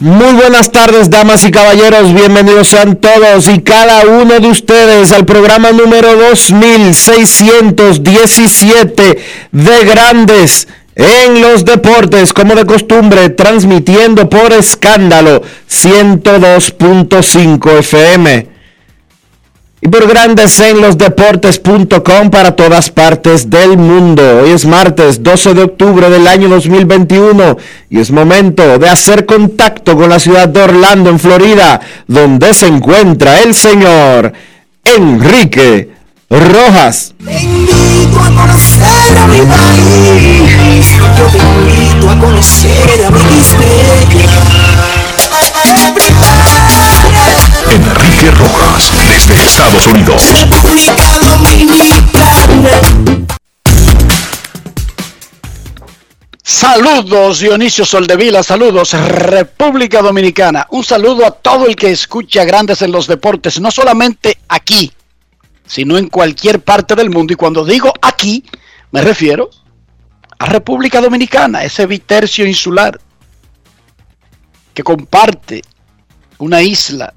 Muy buenas tardes, damas y caballeros. Bienvenidos sean todos y cada uno de ustedes al programa número 2617 de Grandes en los Deportes, como de costumbre, transmitiendo por escándalo 102.5 FM y por grandes en los deportes.com para todas partes del mundo. Hoy es martes 12 de octubre del año 2021 y es momento de hacer contacto con la ciudad de Orlando, en Florida, donde se encuentra el señor Enrique Rojas. Enrique Rojas, desde Estados Unidos. República Dominicana. Saludos Dionisio Soldevila, saludos República Dominicana. Un saludo a todo el que escucha Grandes en los Deportes, no solamente aquí, sino en cualquier parte del mundo. Y cuando digo aquí, me refiero a República Dominicana, ese bitercio insular que comparte una isla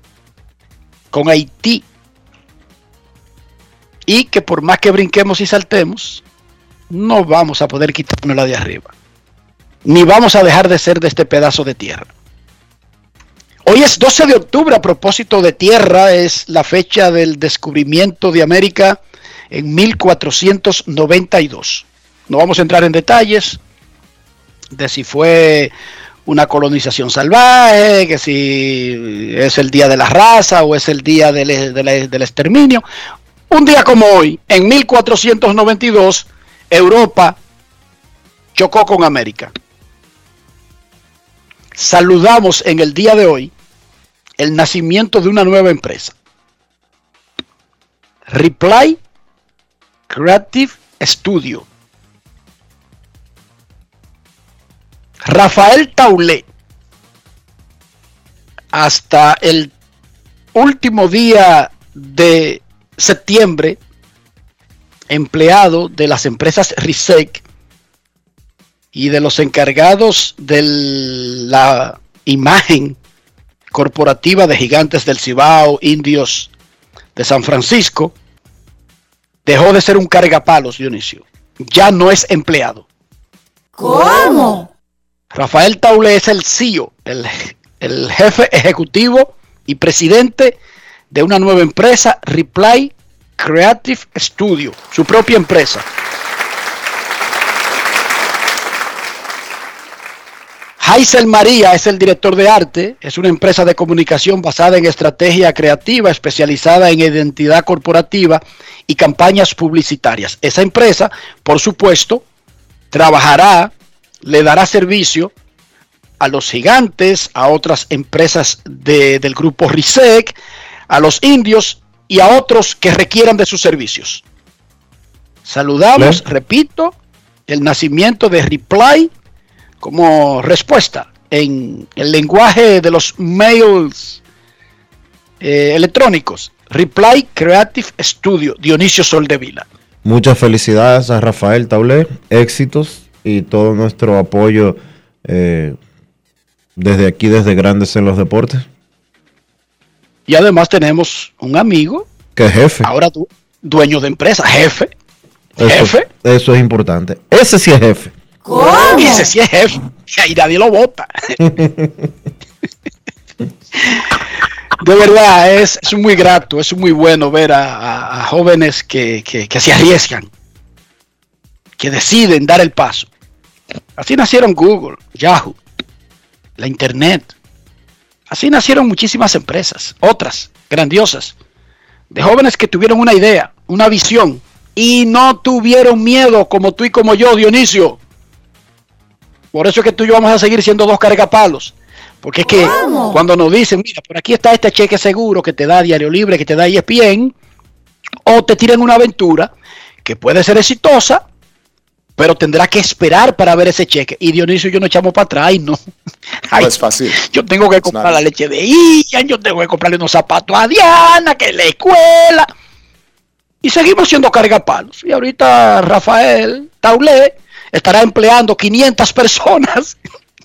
con Haití y que por más que brinquemos y saltemos, no vamos a poder quitarnos la de arriba, ni vamos a dejar de ser de este pedazo de tierra. Hoy es 12 de octubre, a propósito de tierra, es la fecha del descubrimiento de América en 1492. No vamos a entrar en detalles de si fue una colonización salvaje, que si es el día de la raza o es el día del, exterminio. Un día como hoy, en 1492, Europa chocó con América. Saludamos en el día de hoy el nacimiento de una nueva empresa. Reply Creative Studio. Rafael Taulet, hasta el último día de septiembre, empleado de las empresas RISEC y de los encargados de la imagen corporativa de gigantes del Cibao, indios de San Francisco, dejó de ser un cargapalos, Dionisio. Ya no es empleado. ¿Cómo? Rafael Taule es el CEO, el, jefe ejecutivo y presidente de una nueva empresa, Reply Creative Studio, su propia empresa. Haisel María es el director de arte, es una empresa de comunicación basada en estrategia creativa, especializada en identidad corporativa y campañas publicitarias. Esa empresa, por supuesto, trabajará, le dará servicio a los gigantes, a otras empresas de- del grupo RISEC, a los indios y a otros que requieran de sus servicios. Saludamos, repito, el nacimiento de Reply como respuesta en el lenguaje de los mails eh, electrónicos. Reply Creative Studio, Dionisio Soldevila. Muchas felicidades a Rafael Taulé, éxitos y todo nuestro apoyo eh, desde aquí, desde Grandes en los Deportes. Y además tenemos un amigo. Que es jefe. Ahora du dueño de empresa, jefe. Eso, jefe. Eso es importante. Ese sí es jefe. ¿Cómo? Ese sí es jefe. Y nadie lo vota. de verdad, es, es, muy grato, es muy bueno ver a, a, a jóvenes que, que, que, se arriesgan, que deciden dar el paso. Así nacieron Google, Yahoo, la Internet. Así nacieron muchísimas empresas, otras grandiosas, de jóvenes que tuvieron una idea, una visión y no tuvieron miedo como tú y como yo, Dionisio. Por eso es que tú y yo vamos a seguir siendo dos cargapalos. Porque es que cuando nos dicen, mira, por aquí está este cheque seguro que te da Diario Libre, que te da ESPN, o te tiran una aventura que puede ser exitosa, pero tendrá que esperar para ver ese cheque. Y Dionisio y yo nos echamos para atrás no. Ay, no es fácil. Yo tengo que comprar la leche de Ian, yo tengo que comprarle unos zapatos a Diana, que es la escuela. Y seguimos siendo cargapalos. Y ahorita Rafael Taulé estará empleando 500 personas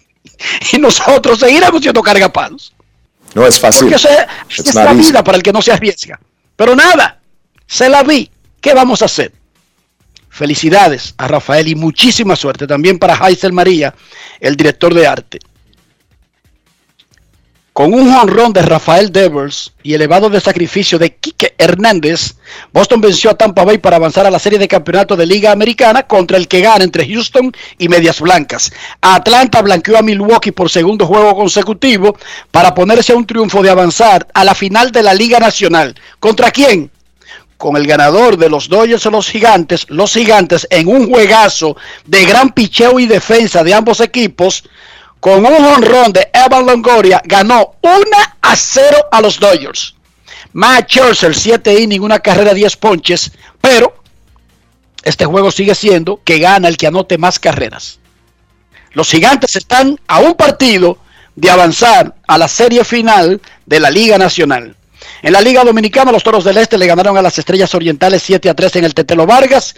y nosotros seguiremos siendo cargapalos. No es fácil. Porque es la vida para el que no se arriesga. Pero nada, se la vi. ¿Qué vamos a hacer? Felicidades a Rafael y muchísima suerte también para Heisel María, el director de arte. Con un jonrón de Rafael Devers y elevado de sacrificio de Quique Hernández, Boston venció a Tampa Bay para avanzar a la serie de campeonato de Liga Americana contra el que gana entre Houston y Medias Blancas. Atlanta blanqueó a Milwaukee por segundo juego consecutivo para ponerse a un triunfo de avanzar a la final de la Liga Nacional. ¿Contra quién? Con el ganador de los Dodgers o los Gigantes, los Gigantes en un juegazo de gran picheo y defensa de ambos equipos con un honrón de Evan Longoria, ganó 1 a 0 a los Dodgers. Matt Scherzer, 7 innings, una carrera, 10 ponches, pero este juego sigue siendo que gana el que anote más carreras. Los gigantes están a un partido de avanzar a la serie final de la Liga Nacional. En la Liga Dominicana, los Toros del Este le ganaron a las Estrellas Orientales 7 a 3 en el Tetelo Vargas.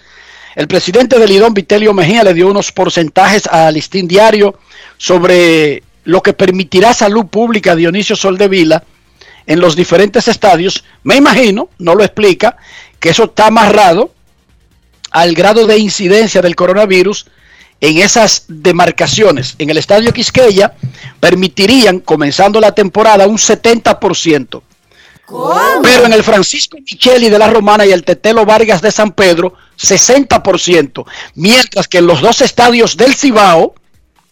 El presidente del Lidón, Vitelio Mejía, le dio unos porcentajes al listín diario sobre lo que permitirá salud pública Dionisio Soldevila en los diferentes estadios. Me imagino, no lo explica, que eso está amarrado al grado de incidencia del coronavirus en esas demarcaciones. En el estadio Quisqueya permitirían, comenzando la temporada, un 70%. ¿Cómo? Pero en el Francisco Micheli de la Romana y el Tetelo Vargas de San Pedro, 60%. Mientras que en los dos estadios del Cibao,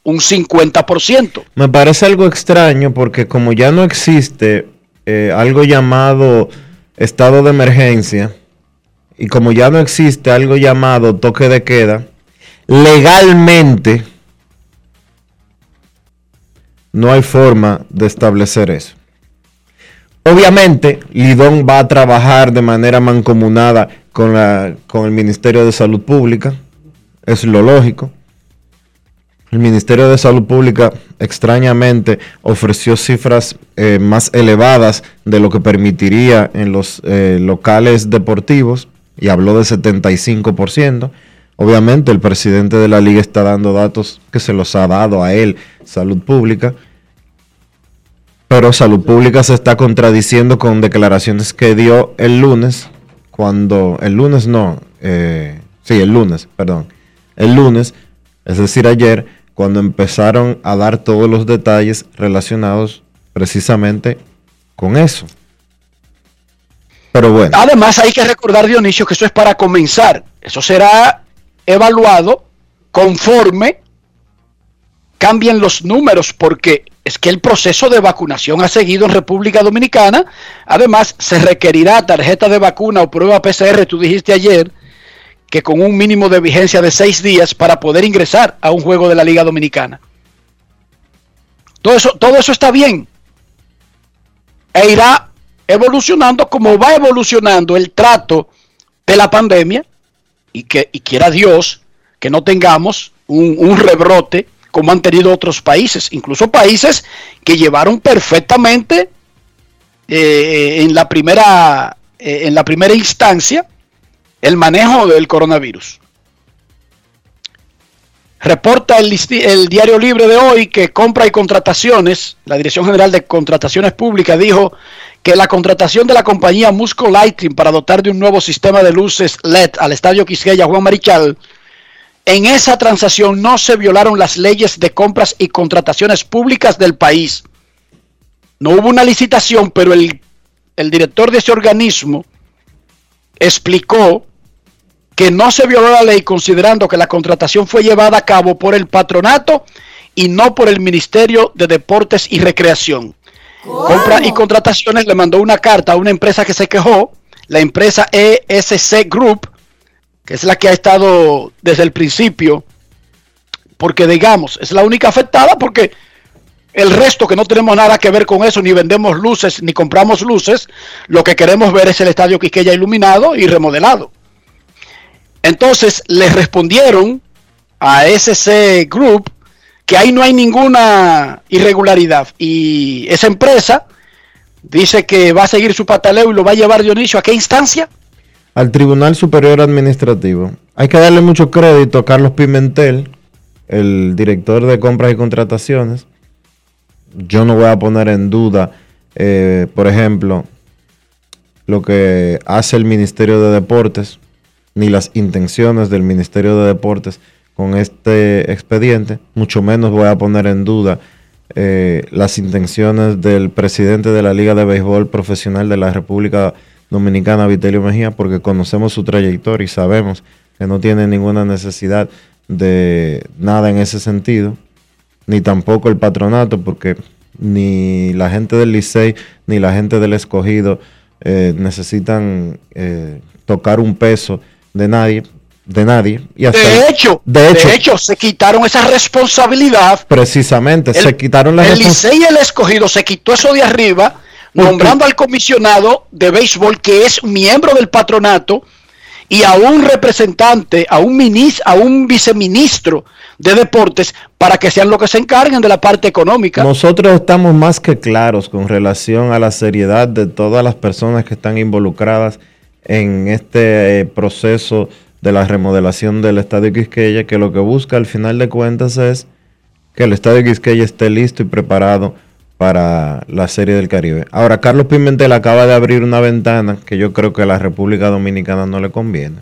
un 50%. Me parece algo extraño porque como ya no existe eh, algo llamado estado de emergencia y como ya no existe algo llamado toque de queda, legalmente no hay forma de establecer eso. Obviamente, Lidón va a trabajar de manera mancomunada con, la, con el Ministerio de Salud Pública, es lo lógico. El Ministerio de Salud Pública extrañamente ofreció cifras eh, más elevadas de lo que permitiría en los eh, locales deportivos y habló de 75%. Obviamente el presidente de la liga está dando datos que se los ha dado a él, Salud Pública, pero Salud Pública se está contradiciendo con declaraciones que dio el lunes, cuando, el lunes no, eh, sí, el lunes, perdón, el lunes, es decir, ayer, cuando empezaron a dar todos los detalles relacionados precisamente con eso. Pero bueno. Además hay que recordar, Dionisio, que eso es para comenzar. Eso será evaluado conforme cambien los números, porque es que el proceso de vacunación ha seguido en República Dominicana. Además, se requerirá tarjeta de vacuna o prueba PCR, tú dijiste ayer, que con un mínimo de vigencia de seis días para poder ingresar a un juego de la Liga Dominicana. Todo eso, todo eso está bien. E irá evolucionando como va evolucionando el trato de la pandemia y que y quiera Dios que no tengamos un, un rebrote como han tenido otros países, incluso países que llevaron perfectamente eh, en la primera eh, en la primera instancia el manejo del coronavirus. Reporta el, el diario libre de hoy que compra y contrataciones, la Dirección General de Contrataciones Públicas dijo que la contratación de la compañía Musco Lighting para dotar de un nuevo sistema de luces LED al estadio Quisqueya Juan Marichal, en esa transacción no se violaron las leyes de compras y contrataciones públicas del país. No hubo una licitación, pero el, el director de ese organismo explicó que no se violó la ley considerando que la contratación fue llevada a cabo por el patronato y no por el Ministerio de Deportes y Recreación. Compra y contrataciones le mandó una carta a una empresa que se quejó, la empresa ESC Group, que es la que ha estado desde el principio, porque digamos, es la única afectada porque el resto que no tenemos nada que ver con eso, ni vendemos luces, ni compramos luces, lo que queremos ver es el estadio Quisqueya iluminado y remodelado. Entonces le respondieron a SC Group que ahí no hay ninguna irregularidad y esa empresa dice que va a seguir su pataleo y lo va a llevar Dionisio a qué instancia? Al Tribunal Superior Administrativo. Hay que darle mucho crédito a Carlos Pimentel, el director de compras y contrataciones. Yo no voy a poner en duda, eh, por ejemplo, lo que hace el Ministerio de Deportes, ni las intenciones del Ministerio de Deportes con este expediente, mucho menos voy a poner en duda eh, las intenciones del presidente de la Liga de Béisbol Profesional de la República Vitelio Mejía, porque conocemos su trayectoria y sabemos que no tiene ninguna necesidad de nada en ese sentido, ni tampoco el patronato, porque ni la gente del Licey ni la gente del escogido eh, necesitan eh, tocar un peso de nadie, de nadie. Y hasta De el- hecho, de hecho, se quitaron esa responsabilidad. precisamente, se quitaron la el respons- Licey y el escogido se quitó eso de arriba, nombrando al comisionado de béisbol que es miembro del patronato y a un representante, a un minis, a un viceministro de deportes para que sean los que se encarguen de la parte económica. Nosotros estamos más que claros con relación a la seriedad de todas las personas que están involucradas en este eh, proceso de la remodelación del Estadio Quisqueya, que lo que busca al final de cuentas es que el Estadio Quisqueya esté listo y preparado para la Serie del Caribe. Ahora, Carlos Pimentel acaba de abrir una ventana que yo creo que a la República Dominicana no le conviene.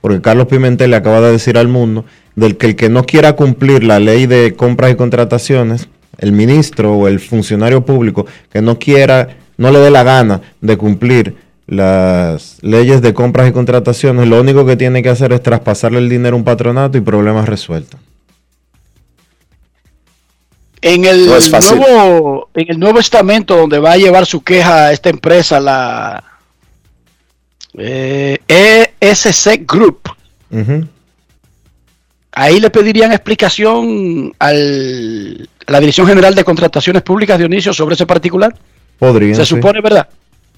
Porque Carlos Pimentel le acaba de decir al mundo del que el que no quiera cumplir la ley de compras y contrataciones, el ministro o el funcionario público que no quiera, no le dé la gana de cumplir las leyes de compras y contrataciones, lo único que tiene que hacer es traspasarle el dinero a un patronato y problemas resueltos. En el, No nuevo, en el nuevo estamento donde va a llevar su queja a esta empresa, la eh, ESC Group, ahí le pedirían explicación al, a la Dirección General de Contrataciones Públicas, Dionisio, sobre ese particular. Podrían. Se sí. supone, ¿verdad?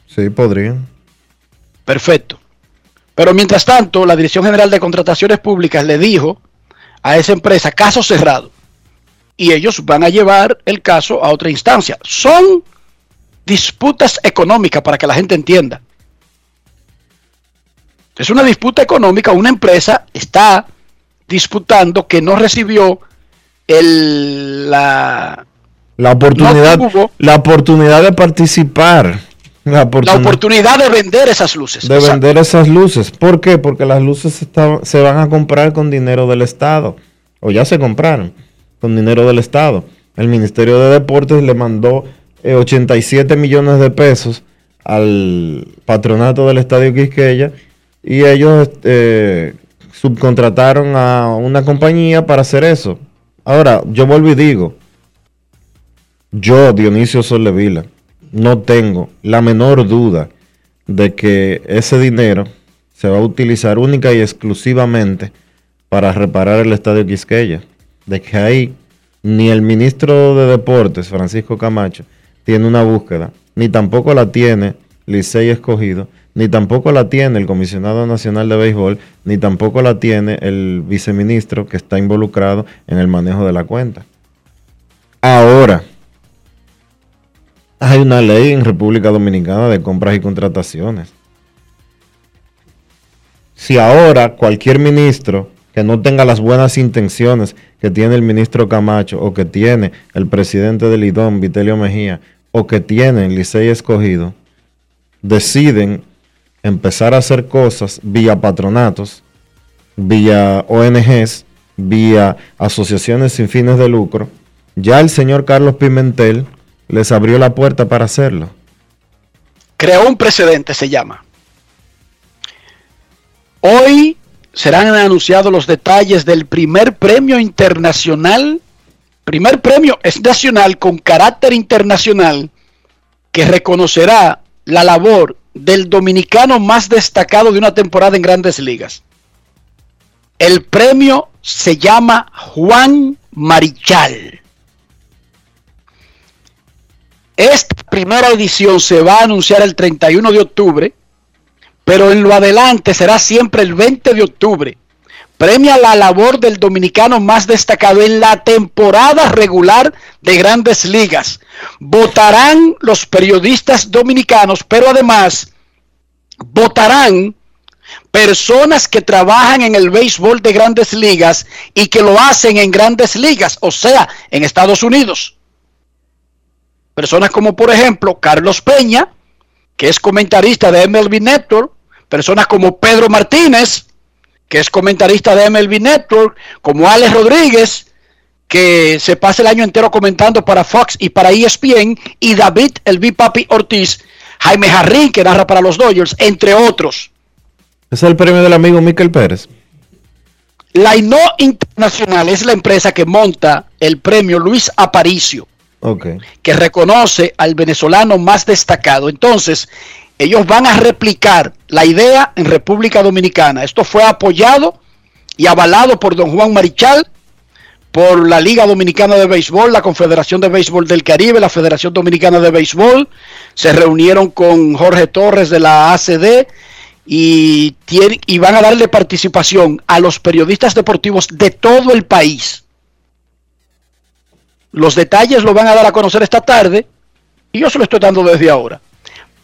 Sí, podrían. Perfecto. Pero mientras tanto, la Dirección General de Contrataciones Públicas le dijo a esa empresa caso cerrado. Y ellos van a llevar el caso a otra instancia. Son disputas económicas para que la gente entienda. Es una disputa económica. Una empresa está disputando que no recibió el, la, La oportunidad, No tuvo. la oportunidad de participar. La la oportunidad, oportunidad de vender esas luces. de Exacto. vender esas luces. ¿Por qué? Porque las luces está- se van a comprar con dinero del Estado. O ya se compraron con dinero del Estado. El Ministerio de Deportes le mandó eh, 87 millones de pesos al patronato del Estadio Quisqueya y ellos eh, subcontrataron a una compañía para hacer eso. Ahora, yo vuelvo y digo, yo, Dionisio Sollevila, no tengo la menor duda de que ese dinero se va a utilizar única y exclusivamente para reparar el estadio Quisqueya. De que ahí ni el ministro de Deportes, Francisco Camacho, tiene una búsqueda, ni tampoco la tiene Licey Escogido, ni tampoco la tiene el comisionado nacional de béisbol, ni tampoco la tiene el viceministro que está involucrado en el manejo de la cuenta. Ahora, hay una ley en República Dominicana de compras y contrataciones. si ahora cualquier ministro que no tenga las buenas intenciones que tiene el ministro Camacho o que tiene el presidente del IDOM, Vitelio Mejía, o que tiene el Licey escogido, deciden empezar a hacer cosas vía patronatos, vía ONGs, vía asociaciones sin fines de lucro, ya el señor Carlos Pimentel les abrió la puerta para hacerlo. Creó un precedente, se llama. Hoy serán anunciados los detalles del primer premio internacional, primer premio es nacional con carácter internacional, que reconocerá la labor del dominicano más destacado de una temporada en grandes ligas. El premio se llama Juan Marichal. Esta primera edición se va a anunciar el 31 de octubre, pero en lo adelante será siempre el 20 de octubre. Premia la labor del dominicano más destacado en la temporada regular de grandes ligas. Votarán los periodistas dominicanos, pero además votarán personas que trabajan en el béisbol de grandes ligas y que lo hacen en grandes ligas, o sea, en Estados Unidos. Personas como por ejemplo Carlos Peña, que es comentarista de MLB Network, personas como Pedro Martínez, que es comentarista de MLB Network, como Alex Rodríguez, que se pasa el año entero comentando para Fox y para ESPN, y David El Papi Ortiz, Jaime Jarrín, que narra para los Dodgers, entre otros. Es el premio del amigo Miquel Pérez. La INO Internacional es la empresa que monta el premio Luis Aparicio, Okay. que reconoce al venezolano más destacado. Entonces, ellos van a replicar la idea en República Dominicana. Esto fue apoyado y avalado por don Juan Marichal, por la Liga Dominicana de Béisbol, la Confederación de Béisbol del Caribe, la Federación Dominicana de Béisbol. Se reunieron con Jorge Torres de la ACD y, van a darle participación a los periodistas deportivos de todo el país. Los detalles lo van a dar a conocer esta tarde y yo se lo estoy dando desde ahora.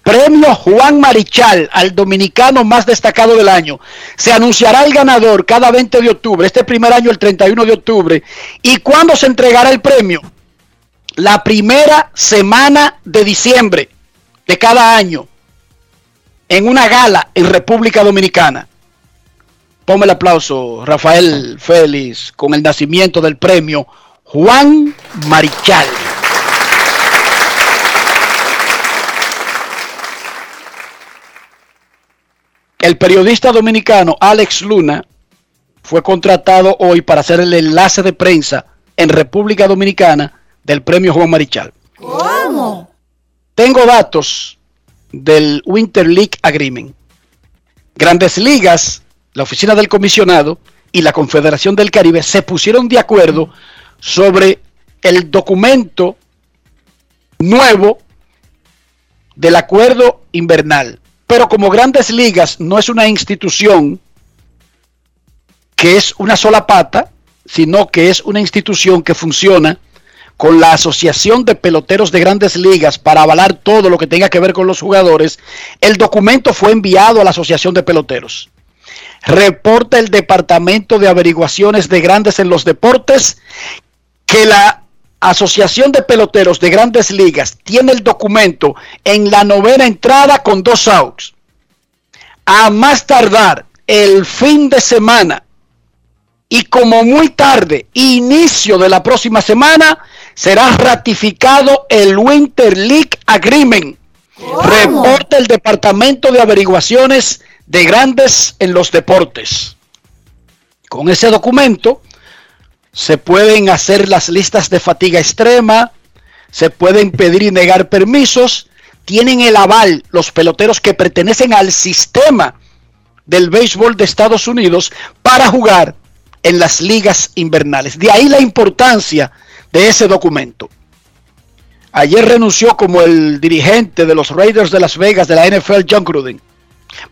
Premio Juan Marichal al dominicano más destacado del año. Se anunciará el ganador cada 20 de octubre, este primer año el 31 de octubre. ¿Y cuándo se entregará el premio? La primera semana de diciembre de cada año, en una gala en República Dominicana. Ponme el aplauso, Rafael Félix, con el nacimiento del premio Juan Marichal. El periodista dominicano Alex Luna fue contratado hoy para hacer el enlace de prensa en República Dominicana del premio Juan Marichal. ¿Cómo? Tengo datos del Winter League Agreement. Grandes Ligas, la oficina del comisionado y la Confederación del Caribe se pusieron de acuerdo sobre el documento nuevo del acuerdo invernal. Pero como Grandes Ligas no es una institución que es una sola pata, sino que es una institución que funciona con la Asociación de Peloteros de Grandes Ligas para avalar todo lo que tenga que ver con los jugadores, el documento fue enviado a la Asociación de Peloteros. Reporta el Departamento de Averiguaciones de Grandes en los Deportes que la Asociación de Peloteros de Grandes Ligas tiene el documento en la novena entrada con dos outs. A más tardar el fin de semana y como muy tarde, inicio de la próxima semana, será ratificado el Winter League Agreement. Reporta el Departamento de Averiguaciones de Grandes en los Deportes. Con ese documento se pueden hacer las listas de fatiga extrema, se pueden pedir y negar permisos, tienen el aval los peloteros que pertenecen al sistema del béisbol de Estados Unidos para jugar en las ligas invernales. De ahí la importancia de ese documento. Ayer renunció como el dirigente de los Raiders de Las Vegas de la NFL, John Gruden.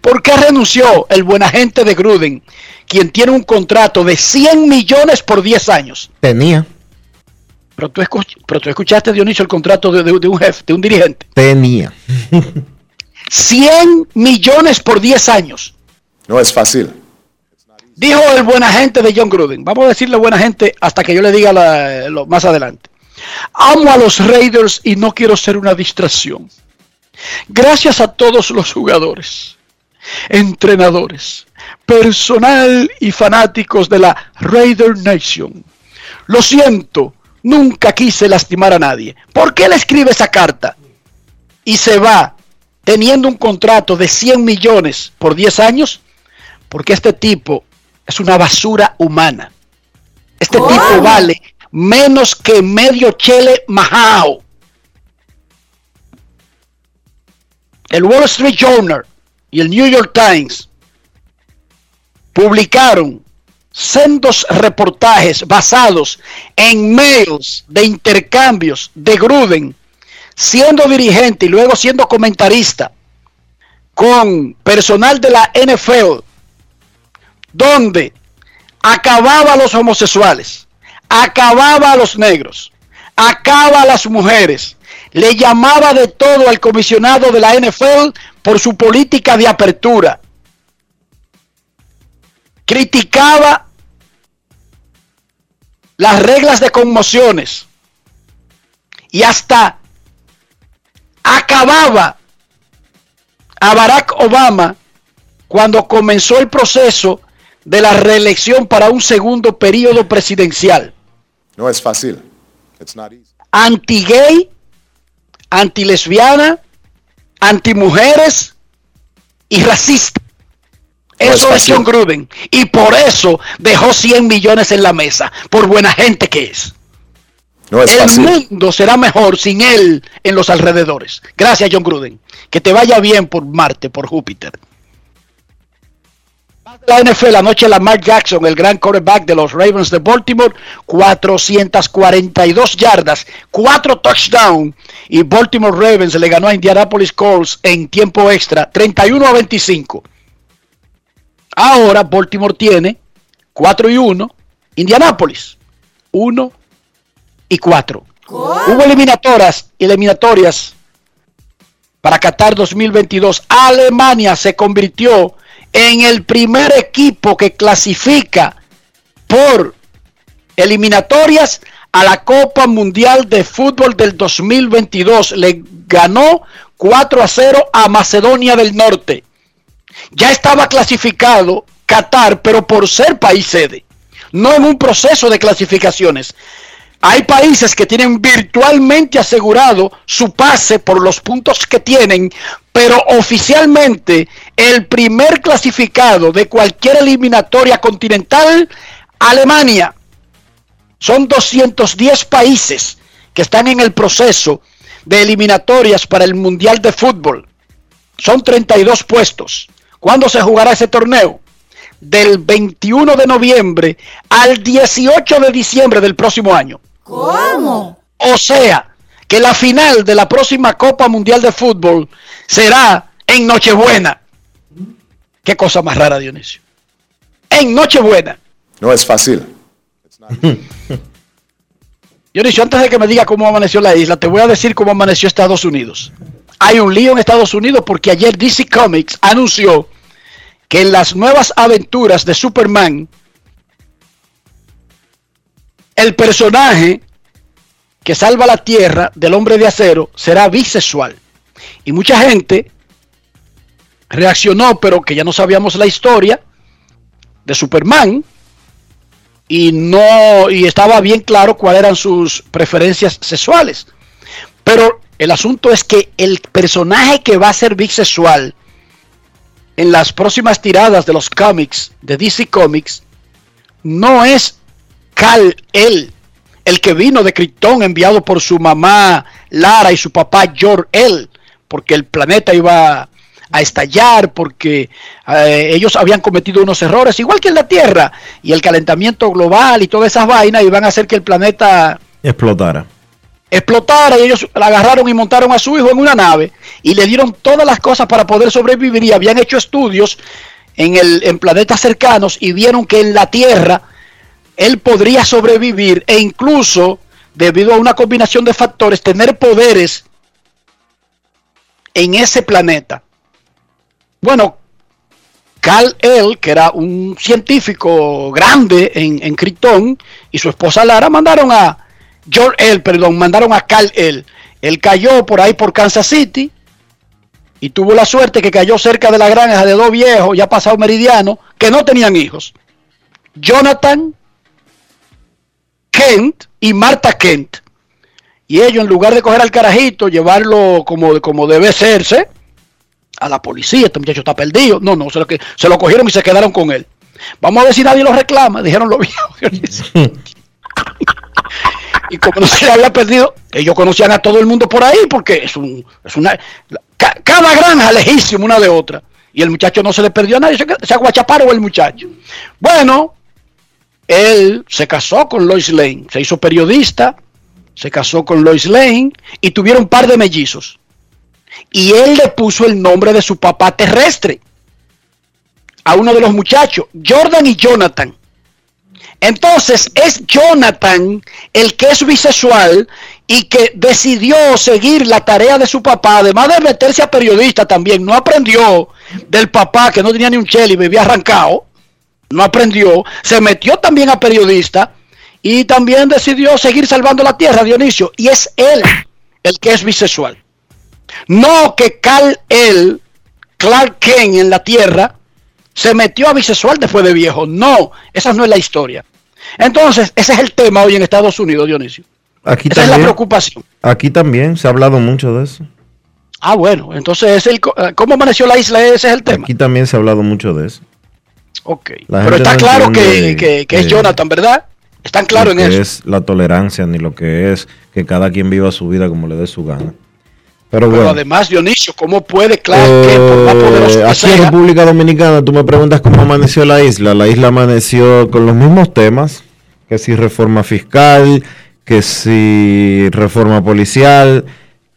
¿Por qué renunció el buen agente de Gruden, quien tiene un contrato de 100 millones por 10 años? Tenía, Pero tú, escuch- pero tú escuchaste, Dionisio, el contrato de, de- de un jefe, de un dirigente. tenía. 100 millones por 10 años. No es fácil. Dijo el buena gente de John Gruden. Vamos a decirle buena gente hasta que yo le diga la- lo más adelante. Amo a los Raiders y no quiero ser una distracción. Gracias a todos los jugadores, entrenadores, personal y fanáticos de la Raider Nation. Lo siento, nunca quise lastimar a nadie. ¿Por qué le escribe esa carta? Y se va teniendo un contrato de 100 millones por 10 años porque este tipo es una basura humana. Este tipo vale menos que medio chele majao. El Wall Street Journal y el New York Times publicaron sendos reportajes basados en mails de intercambios de Gruden, siendo dirigente y luego siendo comentarista con personal de la NFL, donde acababa a los homosexuales, acababa a los negros, acaba a las mujeres, le llamaba de todo al comisionado de la NFL por su política de apertura, criticaba las reglas de conmociones y hasta acababa a Barack Obama cuando comenzó el proceso de la reelección para un segundo periodo presidencial. No es fácil. It's not easy. Anti-gay, anti-lesbiana, anti-mujeres y racista. Eso es. John Gruden. Y por eso dejó 100 millones en la mesa, por buena gente que es. No es El fácil. mundo será mejor sin él en los alrededores. Gracias, John Gruden. Que te vaya bien por Marte, por Júpiter. La NFL anoche Lamar Jackson, el gran quarterback de los Ravens de Baltimore, 442 yardas, 4 touchdowns y Baltimore Ravens le ganó a Indianapolis Colts en tiempo extra 31 a 25. Ahora Baltimore tiene 4 y 1, Indianapolis 1 y 4. Hubo eliminatorias, eliminatorias para Qatar 2022. Alemania se convirtió en el primer equipo que clasifica por eliminatorias a la Copa Mundial de Fútbol del 2022. Le ganó 4 a 0 a Macedonia del Norte. Ya estaba clasificado Qatar, pero por ser país sede, no en un proceso de clasificaciones. Hay países que tienen virtualmente asegurado su pase por los puntos que tienen, pero oficialmente el primer clasificado de cualquier eliminatoria continental, Alemania. Son 210 países que están en el proceso de eliminatorias para el Mundial de Fútbol. Son 32 puestos. ¿Cuándo se jugará ese torneo? Del 21 de noviembre al 18 de diciembre del próximo año. ¿Cómo? O sea, que la final de la próxima Copa Mundial de Fútbol será en Nochebuena. Qué cosa más rara, Dionisio. En Nochebuena. No es fácil. Dionisio, antes de que me diga cómo amaneció la isla, te voy a decir cómo amaneció Estados Unidos. Hay un lío en Estados Unidos porque ayer DC Comics anunció que en las nuevas aventuras de Superman, el personaje que salva la Tierra del hombre de acero será bisexual. Y mucha gente reaccionó, pero que ya no sabíamos la historia de Superman y no y estaba bien claro cuáles eran sus preferencias sexuales. Pero el asunto es que el personaje que va a ser bisexual en las próximas tiradas de los cómics de DC Comics no es Cal el el que vino de Krypton enviado por su mamá Lara y su papá Jor El, porque el planeta iba a estallar, porque eh, ellos habían cometido unos errores, igual que en la Tierra, y el calentamiento global y todas esas vainas iban a hacer que el planeta Explotara. explotara y ellos la agarraron y montaron a su hijo en una nave y le dieron todas las cosas para poder sobrevivir y habían hecho estudios en, el, en planetas cercanos y vieron que en la Tierra él podría sobrevivir e incluso debido a una combinación de factores tener poderes en ese planeta. Bueno, Cal El, que era un científico grande en, en Krypton, y su esposa Lara mandaron a George El, perdón, mandaron a Cal El. Él cayó por ahí por Kansas City y tuvo la suerte que cayó cerca de la granja de dos viejos, ya pasado meridiano, que no tenían hijos. Jonathan Kent y Marta Kent. Y ellos, en lugar de coger al carajito, llevarlo como, como debe serse, a la policía, este muchacho está perdido. No, no, se lo, que, se lo cogieron y se quedaron con él. Vamos a ver si nadie lo reclama, dijeron los viejos. y como no se le había perdido, ellos conocían a todo el mundo por ahí, porque es, un, es una... ca- cada granja lejísimo una de otra. Y el muchacho no se le perdió a nadie, se, se aguachaparon el muchacho. Bueno, él se casó con Lois Lane, se hizo periodista, se casó con Lois Lane y tuvieron un par de mellizos. Y él le puso el nombre de su papá terrestre a uno de los muchachos, Jordan y Jonathan. Entonces es Jonathan el que es bisexual y que decidió seguir la tarea de su papá, además de meterse a periodista también. No aprendió del papá que no tenía ni un chel y vivía arrancado. No aprendió. Se metió también a periodista y también decidió seguir salvando la tierra, Dionisio. Y es él el que es bisexual. No que Cal el Clark Kent en la tierra se metió a bisexual después de viejo. No, esa no es la historia. Entonces, ese es el tema hoy en Estados Unidos, Dionisio. Aquí Esa es la también, preocupación. aquí también se ha hablado mucho de eso. Ah, bueno, entonces es el eh, cómo amaneció la isla, ese es el tema. Aquí también se ha hablado mucho de eso. Ok. La Pero está no claro que, que- que es Jonathan, ¿verdad? Están claros en eso. es la tolerancia ni lo que es que cada quien viva su vida como le dé su gana. Pero Pero bueno, además, Dionisio, ¿cómo puede Clark Kent, por más poderoso eh, que aquí en República Dominicana tú me preguntas cómo amaneció la isla. La isla amaneció con los mismos temas, que si reforma fiscal, que si reforma policial,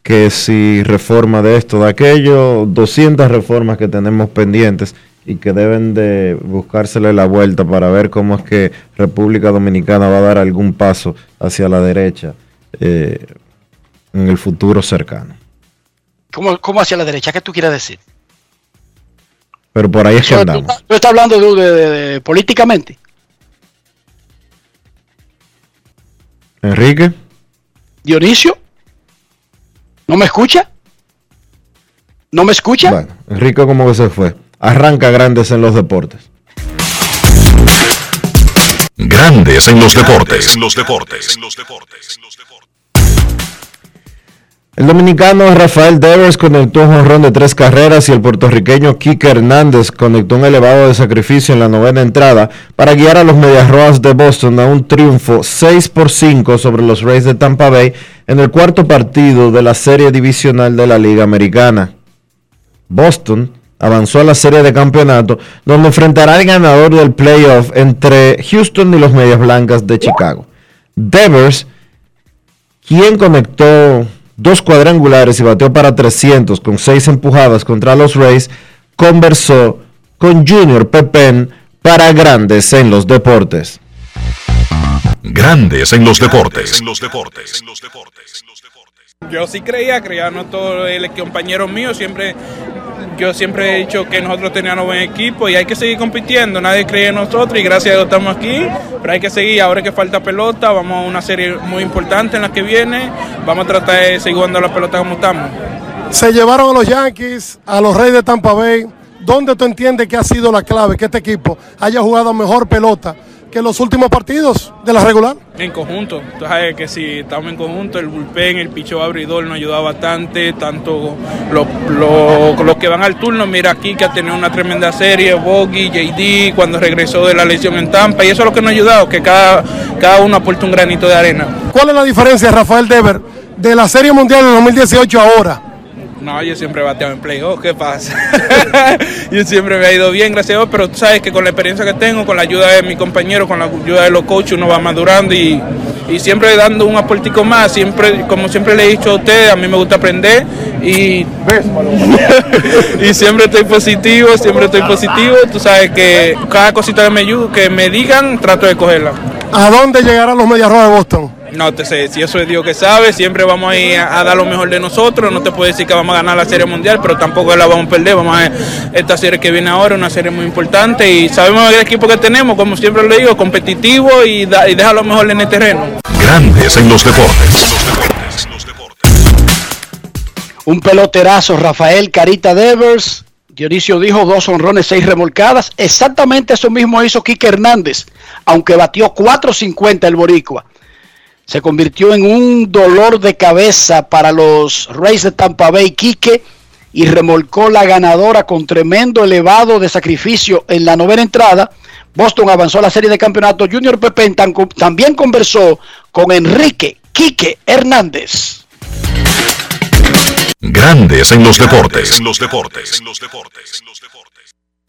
que si reforma de esto, de aquello, 200 reformas que tenemos pendientes y que deben de buscársele la vuelta para ver cómo es que República Dominicana va a dar algún paso hacia la derecha eh, en el futuro cercano. ¿cómo, cómo hacia la derecha? ¿Qué tú quieres decir? Pero por ahí es que Eso, ¿Tú, andamos. tú estás hablando de, de- de- de- políticamente? Enrique. Dionisio, ¿no me escucha? ¿No me escucha? Bueno, Enrique como que se fue. Arranca grandes en los deportes. Grandes en los deportes. En los deportes. En los deportes. El dominicano Rafael Devers conectó un jonrón de tres carreras y el puertorriqueño Kike Hernández conectó un elevado de sacrificio en la novena entrada para guiar a los Medias Rojas de Boston a un triunfo 6 por 5 sobre los Rays de Tampa Bay en el cuarto partido de la serie divisional de la Liga Americana. Boston avanzó a la serie de campeonato donde enfrentará al ganador del playoff entre Houston y los Medias Blancas de Chicago. Devers quien conectó dos cuadrangulares y bateó para 300 con seis empujadas contra los Rays, conversó con Junior Pepen para Grandes en los Deportes. Grandes en los deportes. En los deportes. En los deportes. Yo sí creía, creía no todo el compañero mío, siempre yo siempre he dicho que nosotros teníamos buen equipo y hay que seguir compitiendo, nadie cree en nosotros y gracias a Dios estamos aquí, pero hay que seguir, ahora que falta pelota, vamos a una serie muy importante en la que viene, vamos a tratar de seguir jugando la pelota como estamos. Se llevaron a los Yankees, a los Reyes de Tampa Bay. ¿Dónde tú entiendes que ha sido la clave que este equipo haya jugado mejor pelota que los últimos partidos de la regular? En conjunto, tú sabes que si estamos en conjunto, el bullpen, el picho abridor nos ayuda bastante, tanto los, los- los que van al turno, mira aquí que ha tenido una tremenda serie, Boggy, JD, cuando regresó de la lesión en Tampa, y eso es lo que nos ha ayudado, que cada, cada uno aporta un granito de arena. ¿Cuál es la diferencia, Rafael Dever, de la Serie Mundial de 2018 ahora? No, yo siempre he bateado en playoff, ¿qué pasa? yo siempre me ha ido bien, gracias a Dios, pero tú sabes que con la experiencia que tengo, con la ayuda de mi compañero, con la ayuda de los coaches, uno va madurando y, y siempre dando un aportico más, siempre, como siempre le he dicho a ustedes, a mí me gusta aprender y, y siempre estoy positivo, siempre estoy positivo, tú sabes que cada cosita que me, que me digan, trato de cogerla. ¿A dónde llegarán los Medias Rojas de Boston? No te sé, si eso es Dios que sabe, siempre vamos a ir a, a dar lo mejor de nosotros. No te puedo decir que vamos a ganar la Serie Mundial, pero tampoco la vamos a perder. Vamos a ver esta serie que viene ahora, una serie muy importante. Y sabemos el equipo que tenemos, como siempre lo digo, competitivo y, da- y deja lo mejor en el terreno. Grandes en los deportes. Un peloterazo, Rafael Carita Devers. Dionisio dijo dos honrones, seis remolcadas. Exactamente eso mismo hizo Quique Hernández, aunque batió 4.50 el Boricua. Se convirtió en un dolor de cabeza para los Rays de Tampa Bay, Quique, y remolcó la ganadora con tremendo elevado de sacrificio en la novena entrada. Boston avanzó a la serie de campeonato. Junior Pepe también conversó con Enrique Quique Hernández. Grandes en los deportes.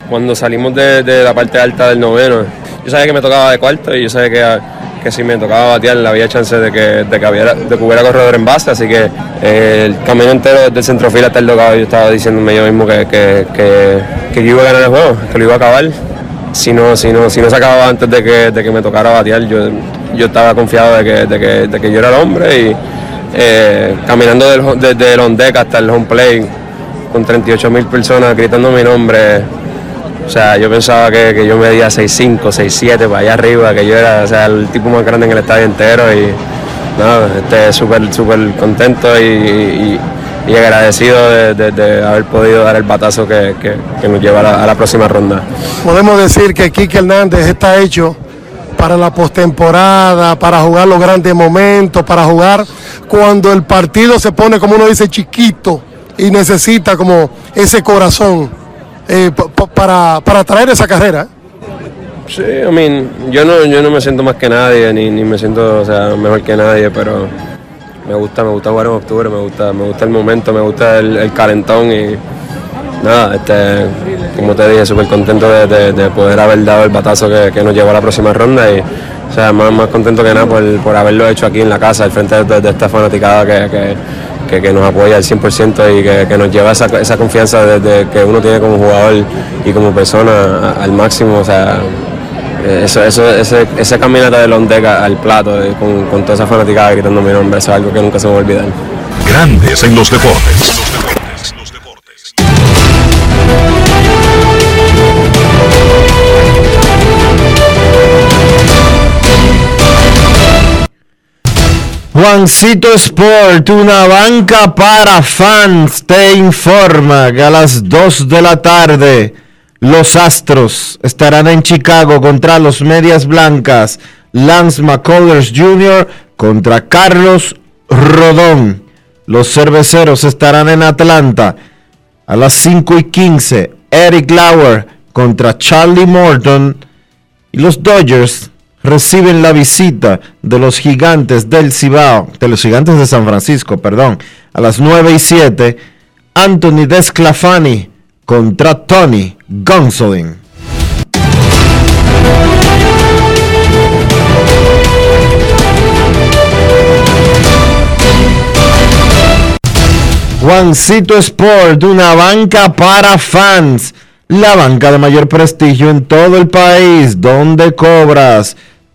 Cuando salimos de, de la parte alta del noveno, yo sabía que me tocaba de cuarto y yo sabía que, que si me tocaba batear había chance de que, de que, hubiera, de que corredor en base, así que eh, el camino entero del centrofil hasta el logado yo estaba diciéndome yo mismo que, que, que, yo iba a ganar el juego, que lo iba a acabar. Si no, si no, si no se acababa antes de que, de que me tocara batear, yo, yo estaba confiado de que, de, que, de que yo era el hombre y eh, caminando desde el on deck hasta el home play con 38 mil personas gritando mi nombre. O sea, yo pensaba que, que yo medía 6'5, 6'7 para allá arriba, que yo era o sea, el tipo más grande en el estadio entero y nada, este, súper, súper contento y, y- agradecido de, de- haber podido dar el batazo que, que- nos lleva a la, a la próxima ronda. Podemos decir que Quique Hernández está hecho para la postemporada, para jugar los grandes momentos, para jugar cuando el partido se pone, como uno dice, chiquito y necesita como ese corazón eh, pa- pa- para, para traer esa carrera. Sí, I mean, yo no, yo no me siento más que nadie, ni, ni me siento o sea, mejor que nadie, pero me gusta, me gusta jugar en octubre, me gusta, me gusta el momento, me gusta el, calentón y nada, este, como te dije, súper contento de, de- de poder haber dado el batazo que, que nos llevó a la próxima ronda y o sea, más, más contento que nada por, por haberlo hecho aquí en la casa, al frente de, de esta fanaticada que, que- que nos apoya al 100% y que, que nos lleva esa, esa confianza desde que uno tiene como jugador y como persona al máximo, o sea, Eso, eso, ese, esa caminata de Londeca al plato eh, con, con toda esa fanaticada gritando mi nombre, eso es algo que nunca se va a olvidar. Grandes en los deportes. Juancito Sport, una banca para fans, te informa que a las 2 de la tarde los Astros estarán en Chicago contra los Medias Blancas, Lance McCullers Jr. contra Carlos Rodón. Los Cerveceros estarán en Atlanta a las 5 y 15, Eric Lauer contra Charlie Morton. Y los Dodgers reciben la visita de los gigantes del Cibao, de los gigantes de San Francisco, perdón, a las 9 y 7, Anthony Desclafani contra Tony Gonsolin. Juancito Sport, una banca para fans. La banca de mayor prestigio en todo el país, donde cobras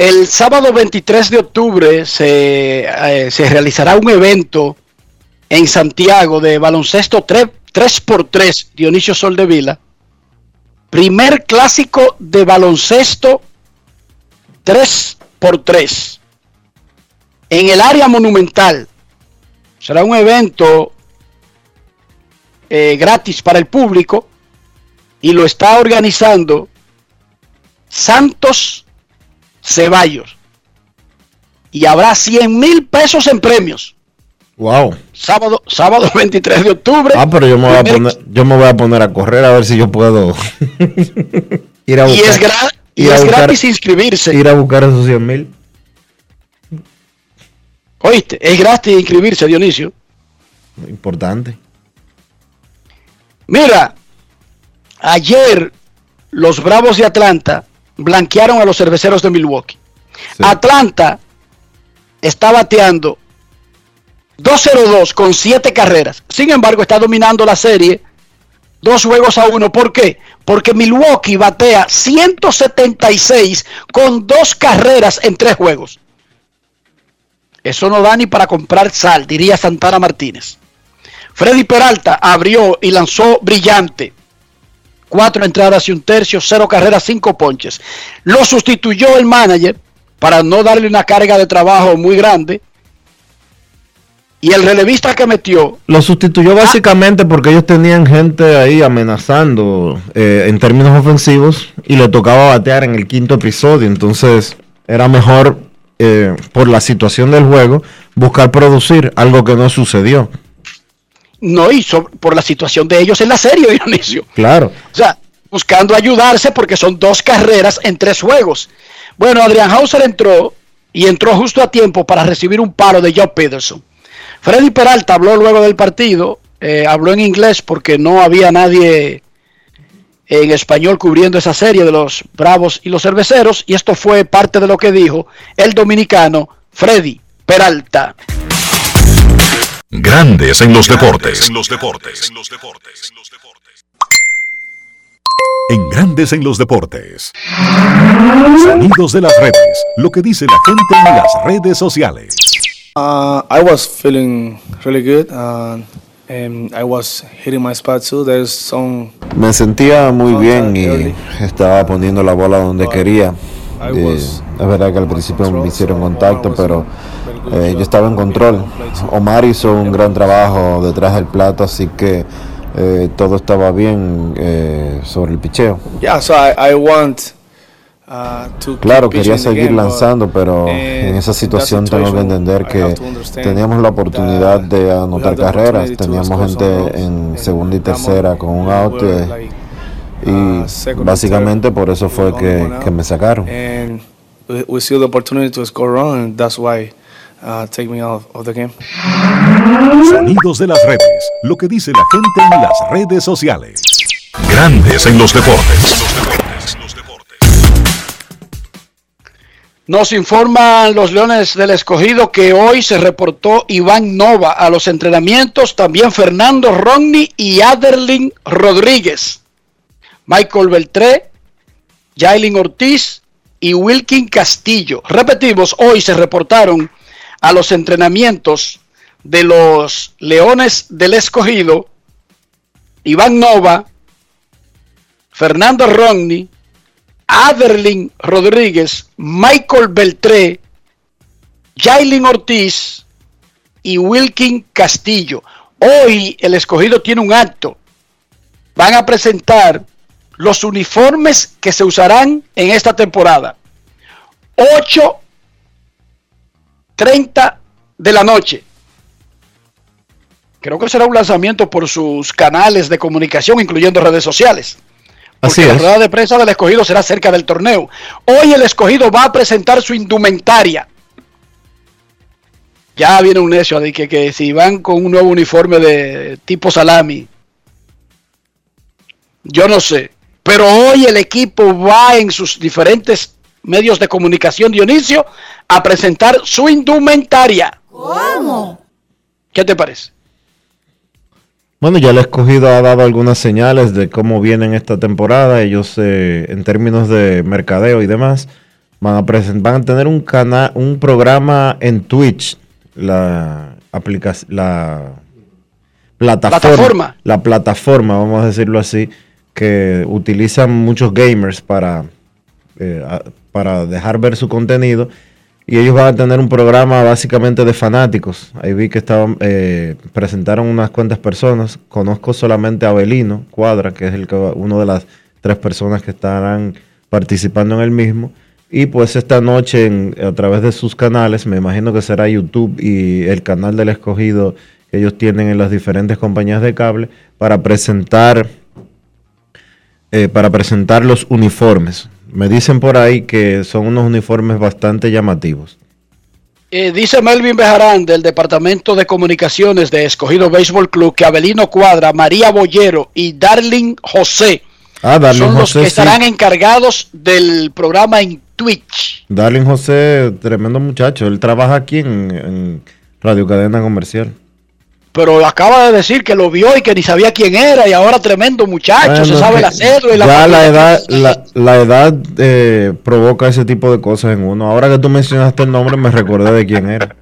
El sábado 23 de octubre se, eh, se realizará un evento en Santiago de baloncesto 3, 3x3 Dionisio Soldevila. Primer clásico de baloncesto 3x3 en el área monumental. Será un evento eh, gratis para el público y lo está organizando Santos Ceballos. Y habrá 100 mil pesos en premios. Wow. Sábado, sábado 23 de octubre. Ah, pero yo me, voy a poner, yo me voy a poner a correr a ver si yo puedo ir a y, buscar. es gra- Y es buscar- gratis inscribirse. Ir a buscar esos 100 mil. Oíste, es gratis inscribirse, Dionisio. Importante. Mira, ayer los Bravos de Atlanta blanquearon a los cerveceros de Milwaukee. Sí. Atlanta está bateando 2-0-2 con 7 carreras. Sin embargo, está dominando la serie dos juegos a uno. ¿Por qué? Porque Milwaukee batea 176 con dos carreras en tres juegos. Eso no da ni para comprar sal, diría Santana Martínez. Freddy Peralta abrió y lanzó brillante. Cuatro entradas y un tercio, cero carreras, cinco ponches. Lo sustituyó el manager para no darle una carga de trabajo muy grande. Y el relevista que metió, Lo sustituyó básicamente porque ellos tenían gente ahí amenazando eh, en términos ofensivos y le tocaba batear en el quinto episodio. Entonces era mejor, eh, por la situación del juego, buscar producir, algo que no sucedió. No hizo por la situación de ellos en la serie, Dionisio. Claro. O sea, buscando ayudarse porque son dos carreras en tres juegos. Bueno, Adrian Hauser entró y entró justo a tiempo para recibir un paro de Joe Peterson. Freddy Peralta habló luego del partido, eh, habló en inglés porque no había nadie en español cubriendo esa serie de los Bravos y los Cerveceros, y esto fue parte de lo que dijo el dominicano Freddy Peralta. Grandes en los deportes. En los deportes. En los deportes. En Grandes en los deportes. Sonidos de las redes. Lo que dice la gente en las redes sociales. Uh, I was feeling really good, uh, and I was hitting my spot too. There's some Me sentía muy bien y estaba poniendo la bola donde quería. Eh, es verdad que al principio me hicieron contacto, pero eh, yo estaba en control. Omar hizo un gran trabajo detrás del plato, así que eh, todo estaba bien sobre el picheo. yeah. So I, I want uh, Claro, quería seguir lanzando, pero en esa situación tengo que entender que teníamos la oportunidad de anotar carreras, teníamos gente en segunda y tercera con un out eh, y and básicamente por eso fue que, que me sacaron. and we, we see the opportunity to score run, and that's why uh, take me out of the game. Sonidos de las redes. Lo que dice la gente en las redes sociales. Grandes en los deportes. Nos informan los Leones del Escogido que hoy se reportó Iván Nova a los entrenamientos, también Fernando Romney y Aderlin Rodríguez, Michael Beltré, Jailin Ortiz y Wilkin Castillo. Repetimos, hoy se reportaron a los entrenamientos de los Leones del Escogido Iván Nova, Fernando Romney, Aderlin Rodríguez, Michael Beltré, Jailin Ortiz y Wilkin Castillo. Hoy el escogido tiene un acto. Van a presentar los uniformes que se usarán en esta temporada. 8.30 de la noche. Creo que será un lanzamiento por sus canales de comunicación, incluyendo redes sociales. Así Porque la es. rueda de prensa del escogido será cerca del torneo. Hoy el escogido va a presentar su indumentaria. Ya viene un necio de que, que si van con un nuevo uniforme de tipo salami. Yo no sé. Pero hoy el equipo va en sus diferentes medios de comunicación, Dionisio, a presentar su indumentaria. ¿Cómo? ¿Qué te parece? Bueno, ya el escogido ha dado algunas señales de cómo vienen esta temporada. Ellos, eh, en términos de mercadeo y demás, van a, van a tener un canal, un programa en Twitch, la aplicación, la plataforma, Plataforma. la plataforma, vamos a decirlo así, que utilizan muchos gamers para, eh, para dejar ver su contenido. Y ellos van a tener un programa básicamente de fanáticos. Ahí vi que estaban, eh, presentaron unas cuantas personas. Conozco solamente a Belino Cuadra, que es el que, uno de las tres personas que estarán participando en el mismo. Y pues esta noche a través de sus canales, me imagino que será YouTube y el canal del escogido que ellos tienen en las diferentes compañías de cable, para presentar, eh, para presentar los uniformes Me dicen por ahí que son unos uniformes bastante llamativos. Eh, dice Melvin Bejarán del Departamento de Comunicaciones de Escogido Béisbol Club que Abelino Cuadra, María Boyero y Darling José Ah, Darling son los José. que sí. estarán encargados del programa en Twitch. Darling José, tremendo muchacho. Él trabaja aquí en, en Radio Cadena Comercial. Pero acaba de decir que lo vio y que ni sabía quién era y ahora tremendo muchacho, se sabe la cédula y la ya la edad, la, la edad eh, provoca ese tipo de cosas en uno. Ahora que tú mencionaste el nombre, me recordé de quién era.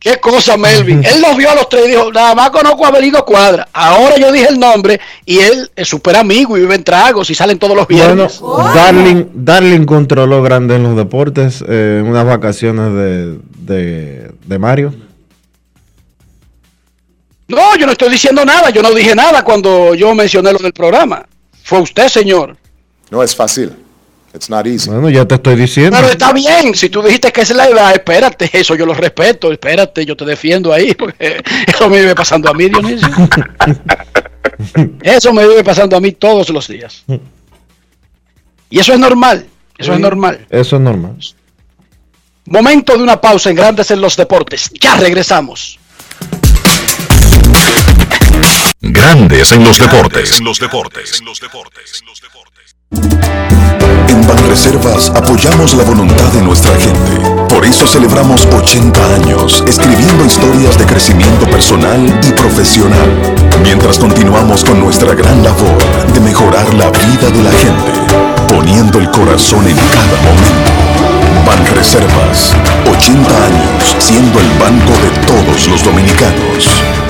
Qué cosa, Melvin. Él los vio a los tres y dijo, nada más conozco a Abelino Cuadra. Ahora yo dije el nombre y él es súper amigo y vive en tragos y salen todos los Bueno, viernes. Darling, Darling controló grande en los deportes eh, en unas vacaciones de, de, de Mario. No, yo no estoy diciendo nada. Yo no dije nada cuando yo mencioné lo del programa. Fue usted, señor. No es fácil. It's not easy. Bueno, ya te estoy diciendo. Pero está bien, si tú dijiste que es la edad, espérate, eso yo lo respeto, espérate, yo te defiendo ahí, porque eso me vive pasando a mí, Dionisio. Eso me vive pasando a mí todos los días. Y eso es normal, eso es normal. Eso es normal. Momento de una pausa en Grandes en los Deportes. Ya regresamos. Grandes en los deportes. En los deportes. En los deportes. En Banreservas apoyamos la voluntad de nuestra gente. Por eso celebramos 80 años escribiendo historias de crecimiento personal y profesional, mientras continuamos con nuestra gran labor de mejorar la vida de la gente, poniendo el corazón en cada momento. Banreservas, 80 años siendo el banco de todos los dominicanos.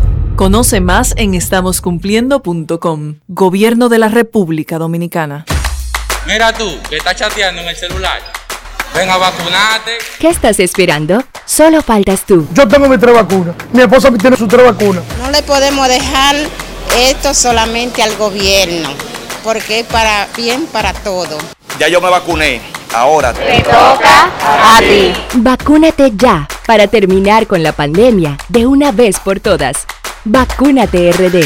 Conoce más en estamoscumpliendo.com. Gobierno de la República Dominicana. Mira tú, que estás chateando en el celular. Ven a vacunarte. ¿Qué estás esperando? Solo faltas tú. Yo tengo mi tres vacunas. Mi esposa tiene sus tres vacunas. No le podemos dejar esto solamente al gobierno, porque es para bien para todo. Ya yo me vacuné. Ahora Te toca a ti. Vacúnate ya para terminar con la pandemia de una vez por todas. Vacúnate RD.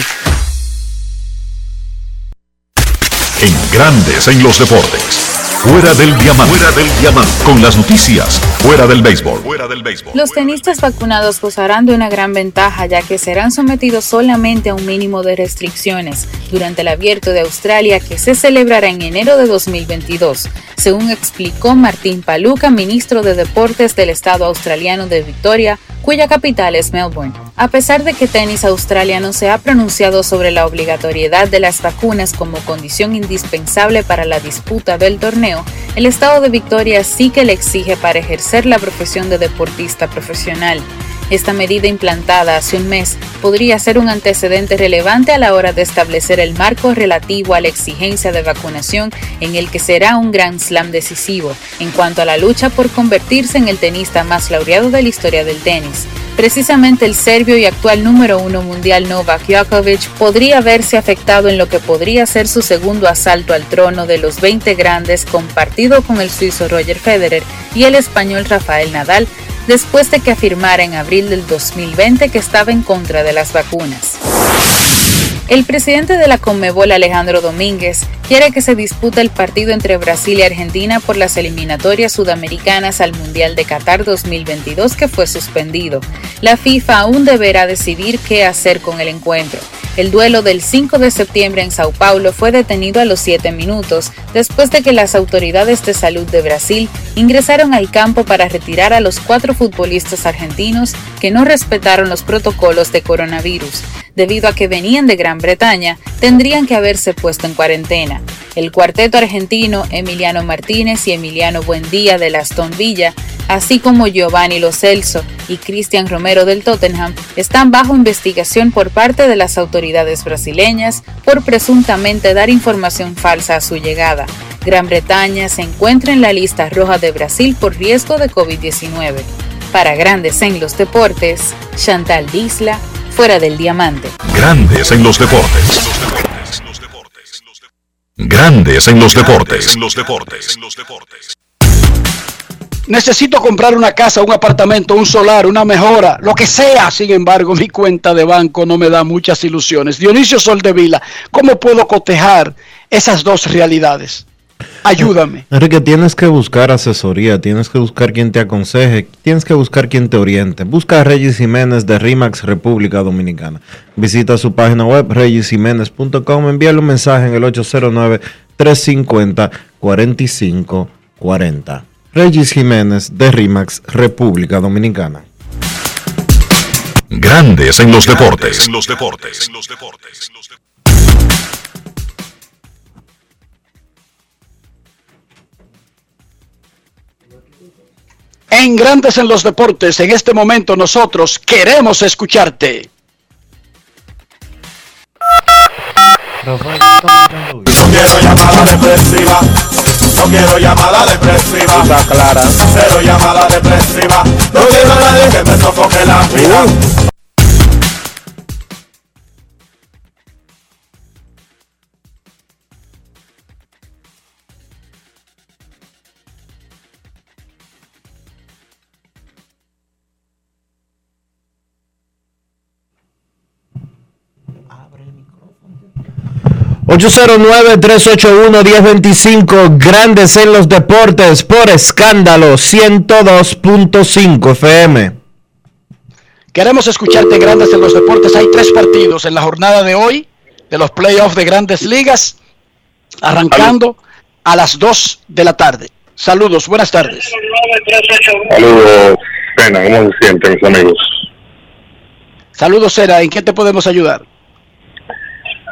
En Grandes en los deportes. Fuera del diamante. Fuera del diamante. Con las noticias. Fuera del béisbol. Fuera del béisbol. Los tenistas vacunados gozarán de una gran ventaja ya que serán sometidos solamente a un mínimo de restricciones durante el abierto de Australia que se celebrará en enero de 2022, según explicó Martín Paluca, ministro de Deportes del estado australiano de Victoria, cuya capital es Melbourne. A pesar de que Tenis Australia no se ha pronunciado sobre la obligatoriedad de las vacunas como condición indispensable para la disputa del torneo, el estado de Victoria sí que le exige para ejercer la profesión de deportista profesional. Esta medida implantada hace un mes podría ser un antecedente relevante a la hora de establecer el marco relativo a la exigencia de vacunación en el que será un gran slam decisivo en cuanto a la lucha por convertirse en el tenista más laureado de la historia del tenis. Precisamente el serbio y actual número uno mundial Novak Djokovic podría verse afectado en lo que podría ser su segundo asalto al trono de los 20 grandes compartido con el suizo Roger Federer y el español Rafael Nadal después de que afirmara en abril del 2020 que estaba en contra de las vacunas. El presidente de la Conmebol, Alejandro Domínguez, quiere que se dispute el partido entre Brasil y Argentina por las eliminatorias sudamericanas al Mundial de Qatar 2022 que fue suspendido. La FIFA aún deberá decidir qué hacer con el encuentro. El duelo del 5 de septiembre en Sao Paulo fue detenido a los 7 minutos después de que las autoridades de salud de Brasil ingresaron al campo para retirar a los cuatro futbolistas argentinos que no respetaron los protocolos de coronavirus debido a que venían de Gran Bretaña, tendrían que haberse puesto en cuarentena. El cuarteto argentino Emiliano Martínez y Emiliano Buendía de Aston Villa, así como Giovanni Lo Celso y Cristian Romero del Tottenham, están bajo investigación por parte de las autoridades brasileñas por presuntamente dar información falsa a su llegada. Gran Bretaña se encuentra en la lista roja de Brasil por riesgo de COVID-19. Para Grandes en los Deportes, Chantal Disla, fuera del diamante. Grandes en los deportes. Grandes en los deportes. Necesito comprar una casa, un apartamento, un solar, una mejora, lo que sea. Sin embargo, mi cuenta de banco no me da muchas ilusiones. Dionisio Soldevila, ¿cómo puedo cotejar esas dos realidades? Ayúdame. Enrique, tienes que buscar asesoría, tienes que buscar quien te aconseje, tienes que buscar quien te oriente. Busca a Regis Jiménez de RIMAX República Dominicana. Visita su página web regisjiménez.com, envíale un mensaje en el 809-350-4540. Regis Jiménez de RIMAX República Dominicana. Grandes en los deportes. En los deportes. En Grandes en los Deportes, en este momento nosotros queremos escucharte. No quiero llamada depresiva. No quiero llamada depresiva. Está clara. Cero llamada depresiva. No quiero a nadie que me sofoque la vida. 809-381-1025, Grandes en los Deportes, por escándalo 102.5 FM. Queremos escucharte Grandes en los Deportes. Hay tres partidos en la jornada de hoy de los playoffs de Grandes Ligas, arrancando a las 2 de la tarde. Saludos, buenas tardes. Saludos, Pena, ¿cómo se sienten mis amigos? Saludos, Sera, ¿en qué te podemos ayudar?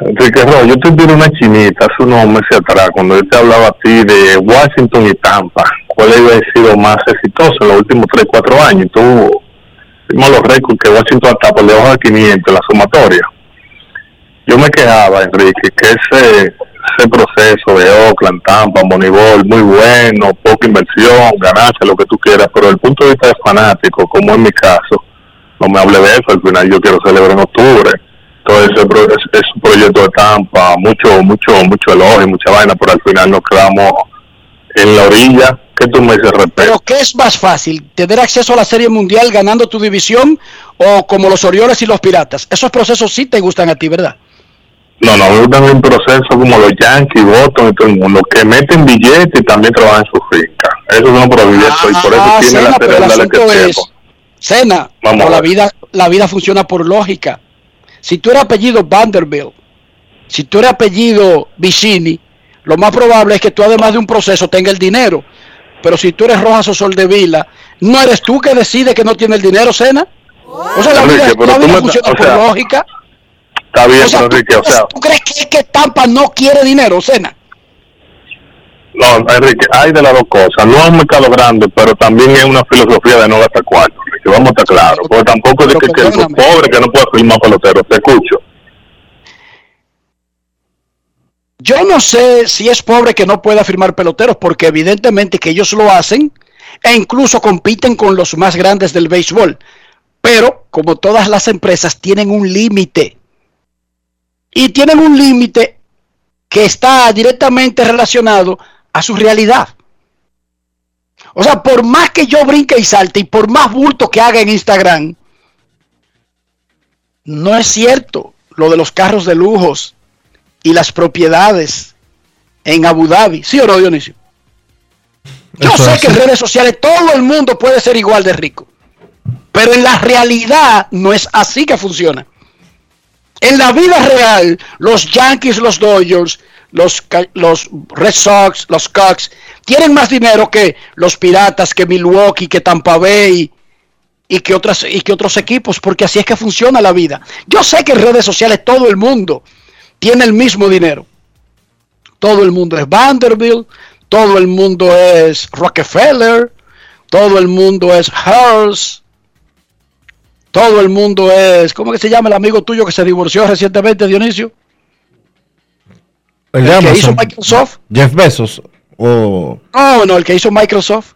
Enrique Ro, yo te tuve una chinita hace unos meses atrás, cuando yo te hablaba a ti de Washington y Tampa, cuál había sido más exitoso en los últimos 3, 4 años. Tú, vimos los récords que Washington hasta por debajo de 500 en la sumatoria. Yo me quejaba, Enrique, que ese, ese proceso de Oakland, Tampa, Moneyball, muy bueno, poca inversión, ganancia, lo que tú quieras, pero desde el punto de vista de fanático, como en mi caso, no me hable de eso, al final yo quiero celebrar en octubre todo ese, pro- ese- ese proyecto de Tampa, mucho, mucho, mucho elogio, mucha vaina, pero al final nos quedamos en la orilla. ¿Qué tú me dices respecto? Pero ¿qué es más fácil? ¿Tener acceso a la Serie Mundial ganando tu división o como los Orioles y los Piratas? Esos procesos sí te gustan a ti, ¿verdad? No, no, me gustan un proceso como los Yankees, Boston y todo el mundo, que meten billetes y también trabajan en su finca. Eso es un proyecto y por eso Ah, tiene Sena, la es, tiempo. Sena, Vamos la vida, la vida funciona por lógica. Si tú eres apellido Vanderbilt, si tú eres apellido Vicini, lo más probable es que tú además de un proceso tenga el dinero. Pero si tú eres Rojas o Soldevila, ¿no eres tú que decide que no tiene el dinero, Sena? O sea, la Enrique, vida, la tú vida funciona por sea, lógica. Está bien, O sea, pero ¿tú, Enrique, o sea, ¿tú crees que, que Tampa no quiere dinero, Sena? No, Enrique, hay de las dos cosas. No es un mercado grande, pero también es una filosofía de no gastar cuarto, Enrique. Vamos a estar claros. Porque tampoco es de que, que el pobre que no puede firmar pelotero. Te escucho. Yo no sé si es pobre que no pueda firmar peloteros, porque evidentemente que ellos lo hacen e incluso compiten con los más grandes del béisbol. Pero, como todas las empresas, tienen un límite. Y tienen un límite que está directamente relacionado a su realidad. O sea, por más que yo brinque y salte y por más bulto que haga en Instagram, no es cierto lo de los carros de lujos y las propiedades en Abu Dhabi. ¿Sí o no, Dionisio? Yo sé que en redes sociales todo el mundo puede ser igual de rico. Pero en la realidad no es así que funciona. En la vida real, los Yankees, los Dodgers, los, los Red Sox, los Cubs, tienen más dinero que los Piratas, que Milwaukee, que Tampa Bay y que, otras, y que otros equipos, porque así es que funciona la vida. Yo sé que en redes sociales todo el mundo tiene el mismo dinero. Todo el mundo es Vanderbilt, todo el mundo es Rockefeller, todo el mundo es Hearst, todo el mundo es, ¿cómo que se llama el amigo tuyo que se divorció recientemente, Dionisio? El, que hizo Microsoft. Jeff Bezos. O... No, no, el que hizo Microsoft.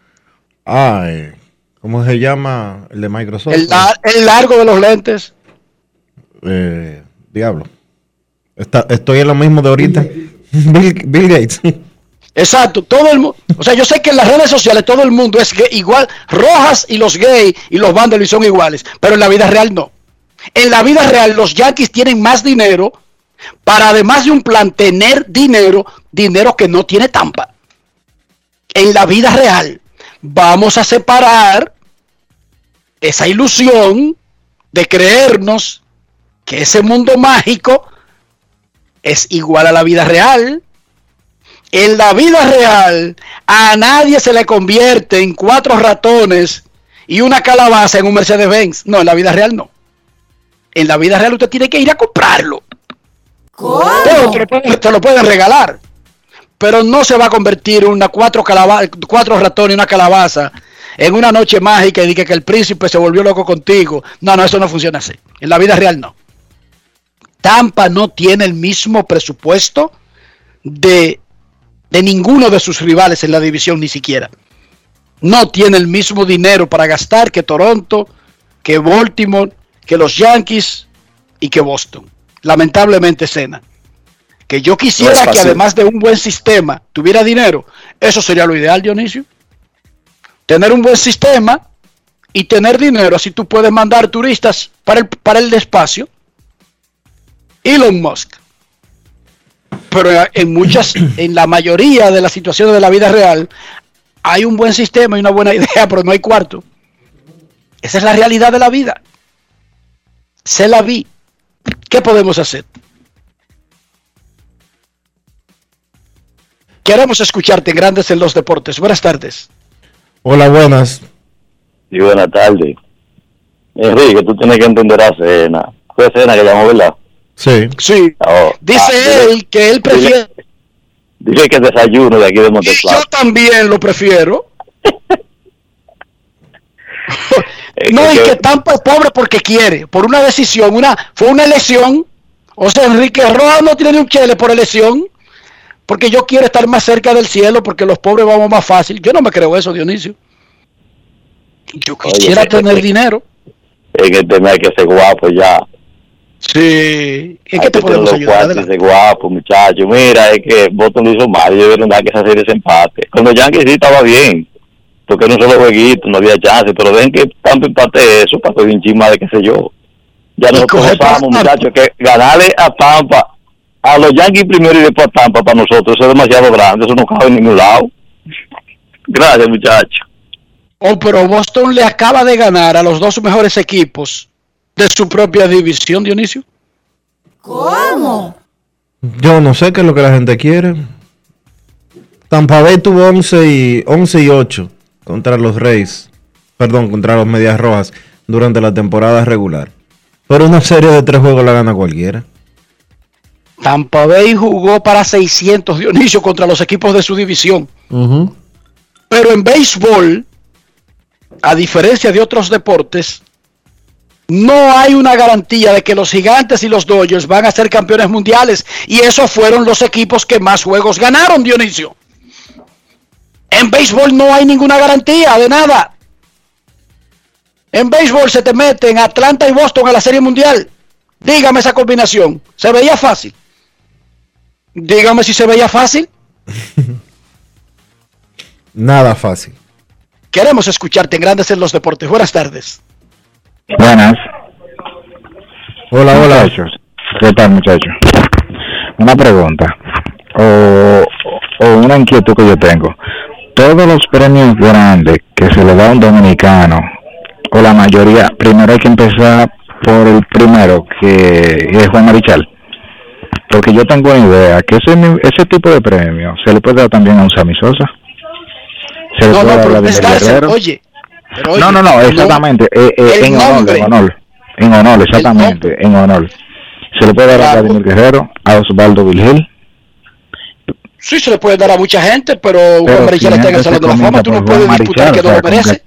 Ay, ¿cómo se llama el de Microsoft? El, largo de los lentes. Eh, diablo. estoy en lo mismo de ahorita. Bill, Gates. Exacto, todo el mundo. O sea, yo sé que en las redes sociales todo el mundo es igual. Rojas y los gays y los vándalos son iguales. Pero en la vida real no. En la vida real los yankees tienen más dinero para además de un plan tener dinero, dinero que no tiene tampa. En la vida real vamos a separar esa ilusión de creernos que ese mundo mágico es igual a la vida real. En la vida real a nadie se le convierte en cuatro ratones y una calabaza en un Mercedes-Benz. No, en la vida real no. En la vida real usted tiene que ir a comprarlo. ¿Cómo? Te lo, pueden, regalar. Pero no se va a convertir una cuatro, cuatro ratones y una calabaza en una noche mágica y diga que el príncipe se volvió loco contigo. No, no, eso no funciona así. En la vida real no. Tampa no tiene el mismo presupuesto de, de ninguno de sus rivales en la división ni siquiera. No tiene el mismo dinero para gastar que Toronto, que Baltimore, que los Yankees y que Boston lamentablemente, Cena. Que yo quisiera que además de un buen sistema tuviera dinero. Eso sería lo ideal, Dionisio. Tener un buen sistema y tener dinero. Así tú puedes mandar turistas para el, para el espacio. Elon Musk. Pero en muchas, en la mayoría de las situaciones de la vida real, hay un buen sistema y una buena idea, pero no hay cuarto. Esa es la realidad de la vida. Se la vi. ¿Qué podemos hacer? Queremos escucharte Grandes en los Deportes. Buenas tardes. Hola, buenas. Y buenas tardes. Enrique, tú tienes que entender a Cena. Fue Cena que llamó, ¿verdad? Sí. Sí. Oh, dice ah, él que él prefiere... Dice, que desayuno de aquí de Monteplata. Yo también lo prefiero. no, y que Tampa es pobre porque quiere, por una decisión, una fue una elección. O sea, Enrique Rojas no tiene ni un chele por elección, porque yo quiero estar más cerca del cielo, porque los pobres vamos más fácil. Yo no me creo eso, Dionisio. Yo quisiera tener dinero. En el tema hay que ser guapo ya. Sí, es que te podemos ayudar. Ese guapo, muchacho. Mira, es que Boston lo hizo mal. Yo verdad que serie ese empate. Cuando Yankee sí estaba bien porque no solo jueguito, no había chance, pero ven que tanto empate eso para un chisma de qué sé yo. Ya nosotros sabemos, muchachos, que ganarle a Tampa, a los Yankees primero y después a Tampa para nosotros, eso es demasiado grande, eso no cabe en ningún lado. Gracias, muchachos. Oh, pero Boston le acaba de ganar a los dos mejores equipos de su propia división, Dionisio. ¿Cómo? Yo no sé qué es lo que la gente quiere. Tampa Bay tuvo 11 y, 11 y 8 contra los Reyes, perdón, contra los Medias Rojas durante la temporada regular. Pero una serie de tres juegos la gana cualquiera. Tampa Bay jugó para 600 Dionisio contra los equipos de su división. Pero en béisbol, a diferencia de otros deportes, no hay una garantía de que los gigantes y los Dodgers van a ser campeones mundiales. Y esos fueron los equipos que más juegos ganaron, Dionisio. En béisbol no hay ninguna garantía de nada. En béisbol se te meten Atlanta y Boston a la Serie Mundial. Dígame esa combinación. ¿Se veía fácil? Dígame si se veía fácil. Nada fácil. Queremos escucharte en Grandes en los Deportes. Buenas tardes. Buenas. Hola, hola. Muchachos. ¿Qué tal, muchachos? Una pregunta o, o una inquietud que yo tengo. Todos los premios grandes que se le da a un dominicano, o la mayoría, primero hay que empezar por el primero, que es Juan Marichal. Porque yo tengo una idea que ese, ese tipo de premio se le puede dar también a un Sammy Sosa. Se le No, puede no, dar a descansa, Guerrero. oye. pero oye, no, no, no, exactamente. eh, eh, en honor, en honor. En honor, exactamente, en honor. Se le puede dar a Vladimir Guerrero, a Osvaldo Vilgil. Sí, se le puede dar a mucha gente, pero, Juan Pero Marichal está en el Salón de la Fama. Tú no por puedes disputar que no lo merece.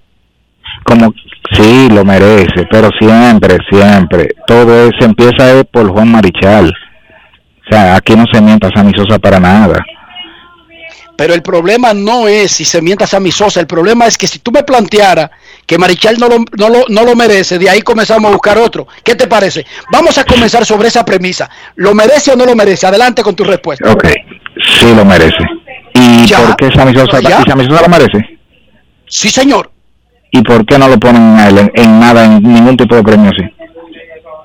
como sí lo merece pero siempre siempre todo es, se empieza por Juan Marichal o sea aquí no se mienta Sammy Sosa para nada Pero el problema no es si se mientas a mi Sosa, el problema es que si tú me planteara que Marichal no lo, no, lo, no lo merece, de ahí comenzamos a buscar otro. ¿Qué te parece? Vamos a comenzar sobre esa premisa. ¿Lo merece o no lo merece? Adelante con tu respuesta. ok sí lo merece y Ya, por qué Sammy Sosa ya. y Sammy Sosa lo merece Sí, señor. y por qué no lo ponen a él en, en nada en ningún tipo de premio así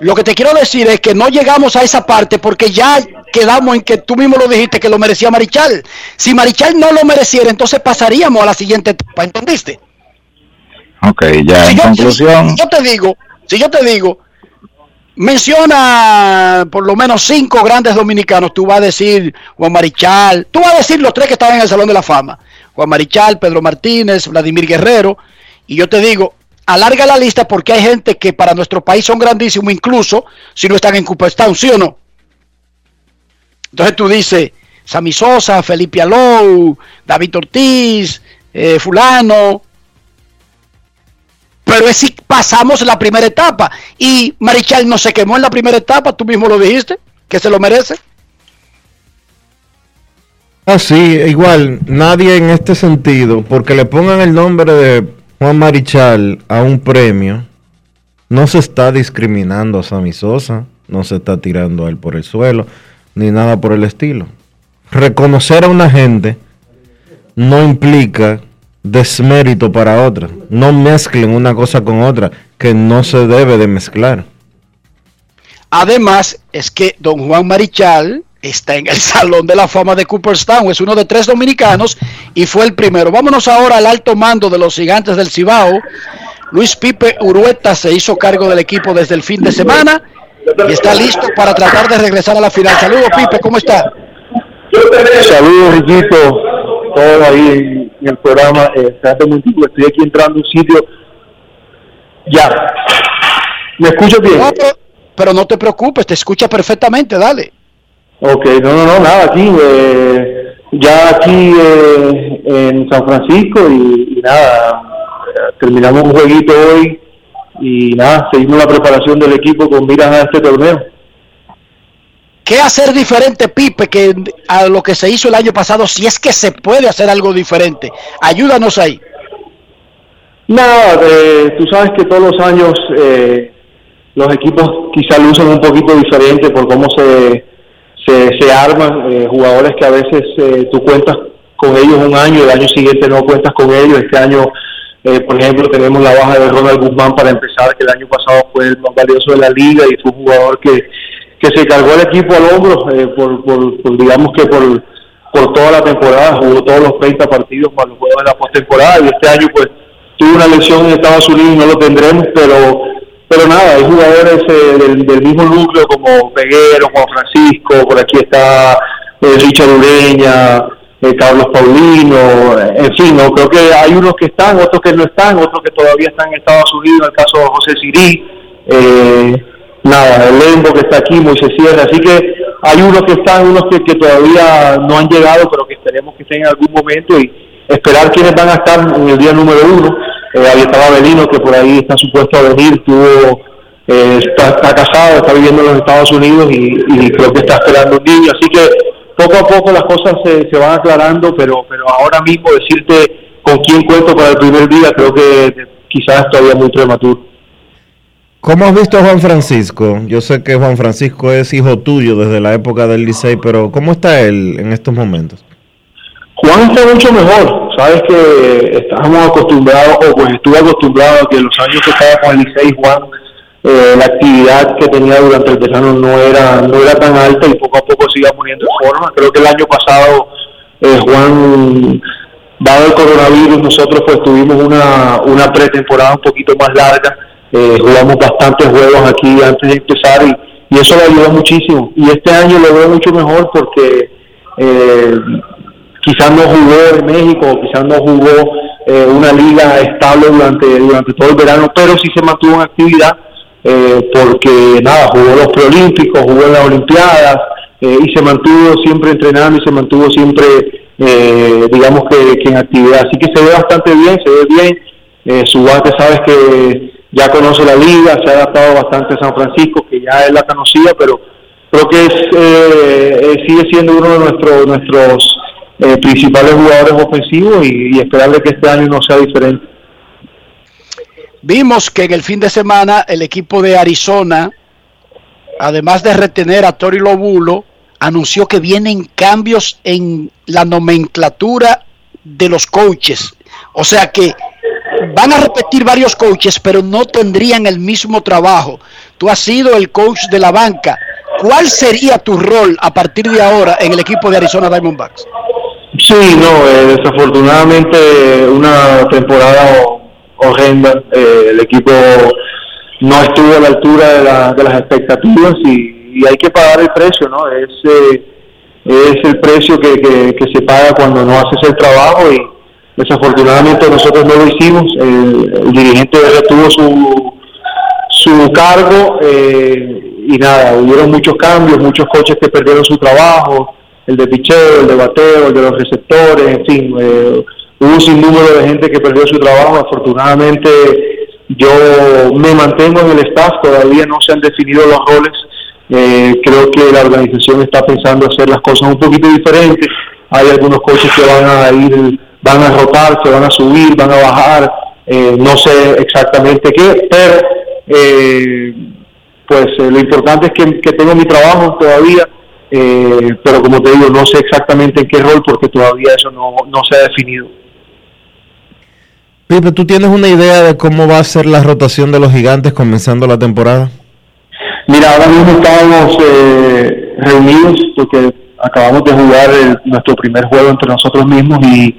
Lo que te quiero decir es que no llegamos a esa parte porque ya quedamos en que tú mismo lo dijiste que lo merecía Marichal. Si Marichal no lo mereciera, entonces pasaríamos a la siguiente etapa, ¿entendiste? ok ya Si en yo, conclusión si yo te digo, si yo te digo, menciona por lo menos cinco grandes dominicanos, tú vas a decir Juan Marichal, tú vas a decir los tres que estaban en el Salón de la Fama, Juan Marichal, Pedro Martínez, Vladimir Guerrero, y yo te digo, alarga la lista porque hay gente que para nuestro país son grandísimos, incluso si no están en Cooperstown, ¿sí o no? Entonces tú dices, Sammy Sosa, Felipe Alou, David Ortiz, eh, fulano, pero es si pasamos la primera etapa y Marichal no se quemó en la primera etapa, tú mismo lo dijiste, que se lo merece. Ah, sí, igual, nadie en este sentido, porque le pongan el nombre de Juan Marichal a un premio, no se está discriminando a Sammy Sosa, no se está tirando a él por el suelo, ni nada por el estilo. Reconocer a una gente no implica desmérito para otra. No mezclen una cosa con otra, que no se debe de mezclar. Además, es que don Juan Marichal está en el Salón de la Fama de Cooperstown, es uno de tres dominicanos y fue el primero. Vámonos ahora al alto mando de los gigantes del Cibao. Luis Pipe Urueta se hizo cargo del equipo desde el fin de semana y está listo para tratar de regresar a la final. Saludos Pipe, ¿cómo está? Saludos, Riquito, todo ahí en, en el programa. Eh, un momentito, estoy aquí entrando a un sitio. Ya. ¿Me escuchas bien? No, pero, pero no te preocupes, te escucha perfectamente, dale. Ok, no, no, no, nada, aquí, eh, ya aquí eh, en San Francisco y, y nada, terminamos un jueguito hoy y nada, seguimos la preparación del equipo con miras a este torneo. ¿Qué hacer diferente, Pipe, que a lo que se hizo el año pasado, si es que se puede hacer algo diferente? Ayúdanos ahí. Nada, eh, tú sabes que todos los años eh, los equipos quizá lucen un poquito diferente por cómo se, se, se arman, eh, jugadores que a veces eh, tú cuentas con ellos un año, el año siguiente no cuentas con ellos, este año, eh, por ejemplo, tenemos la baja de Ronald Guzmán para empezar, que el año pasado fue el más valioso de la liga y fue un jugador que, que se cargó el equipo al hombro, eh, por, por, digamos que por, por toda la temporada, jugó todos los 30 partidos para los juegos de la postemporada y este año pues tuvo una lesión en Estados Unidos y no lo tendremos, pero pero nada, hay jugadores eh, del, del mismo núcleo como Peguero, Juan Francisco, por aquí está eh, Richard Ureña, eh, Carlos Paulino, eh, en fin, no creo que hay unos que están, otros que no están, otros que todavía están en Estados Unidos, en el caso de José Sirí, eh, nada, el Lembo que está aquí, Moisés Sierra, así que hay unos que están, unos que, que todavía no han llegado, pero que esperemos que estén en algún momento y esperar quiénes van a estar en el día número uno. Eh, ahí estaba Belino, que por ahí está supuesto a venir, tuvo, eh, está, está casado, está viviendo en los Estados Unidos y, y creo que está esperando un niño. Así que poco a poco las cosas se, se van aclarando, pero, pero ahora mismo decirte con quién cuento para el primer día, creo que quizás todavía muy prematuro. ¿Cómo has visto a Juan Francisco? Yo sé que Juan Francisco es hijo tuyo desde la época del Licey, pero ¿cómo está él en estos momentos? Juan está mucho mejor. Sabes que estábamos acostumbrados, o pues estuve acostumbrado a que los años que estaba con el Licey, Juan, eh, la actividad que tenía durante el verano no era no era tan alta y poco a poco iba poniendo en forma. Creo que el año pasado eh, Juan, dado el coronavirus, nosotros pues tuvimos una, una pretemporada un poquito más larga eh, jugamos bastantes juegos aquí antes de empezar y, eso le ayudó muchísimo. Y este año lo veo mucho mejor porque eh, quizás no jugó en México, quizás no jugó eh, una liga estable durante, durante todo el verano, pero sí se mantuvo en actividad eh, porque nada, jugó los preolímpicos, jugó en las Olimpiadas y se mantuvo siempre entrenando y se mantuvo siempre, digamos que, que, en actividad. Así que se ve bastante bien, se ve bien. su bate, sabes que ya conoce la liga, se ha adaptado bastante a San Francisco, que ya él la conocía, pero creo que es, eh, eh, sigue siendo uno de nuestros nuestros eh, principales jugadores ofensivos y, esperarle que este año no sea diferente. Vimos que en el fin de semana el equipo de Arizona, además de retener a Tori Lobulo, anunció que vienen cambios en la nomenclatura de los coaches. O sea que van a repetir varios coaches, pero no tendrían el mismo trabajo. Tú has sido el coach de la banca. ¿Cuál sería tu rol a partir de ahora en el equipo de Arizona Diamondbacks? Sí, no, eh, desafortunadamente una temporada horrenda. Eh, el equipo no estuvo a la altura de, las expectativas y, hay que pagar el precio, ¿no? Es, eh, es el precio que, que se paga cuando no haces el trabajo y Desafortunadamente nosotros no lo hicimos, el, dirigente retuvo su, su cargo eh, y nada, hubieron muchos cambios, muchos coches que perdieron su trabajo, el de picheo, el de bateo, el de los receptores, en fin, eh, hubo un sinnúmero de gente que perdió su trabajo, afortunadamente yo me mantengo en el staff, todavía no se han definido los roles, eh, creo que la organización está pensando hacer las cosas un poquito diferentes, hay algunos coches que van a ir van a rotar, se van a subir, van a bajar, eh, no sé exactamente qué, pero eh, pues eh, lo importante es que, tengo mi trabajo todavía, pero como te digo, no sé exactamente en qué rol porque todavía eso no, no se ha definido. Pipe, ¿tú tienes una idea de cómo va a ser la rotación de los gigantes comenzando la temporada? Mira, ahora mismo estamos reunidos porque acabamos de jugar nuestro primer juego entre nosotros mismos y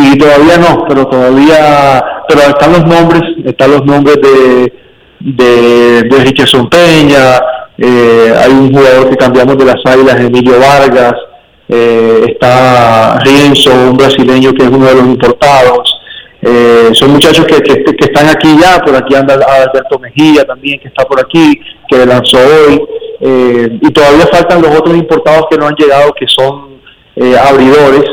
y todavía no, pero todavía, pero están los nombres, están los nombres de, de, de Richardson Peña, eh, hay un jugador que cambiamos de las Águilas, Emilio Vargas, eh, está Rienzo, un brasileño que es uno de los importados, eh, son muchachos que, que, están aquí ya, por aquí anda Alberto Mejía también, que está por aquí, que lanzó hoy, y todavía faltan los otros importados que no han llegado, que son abridores,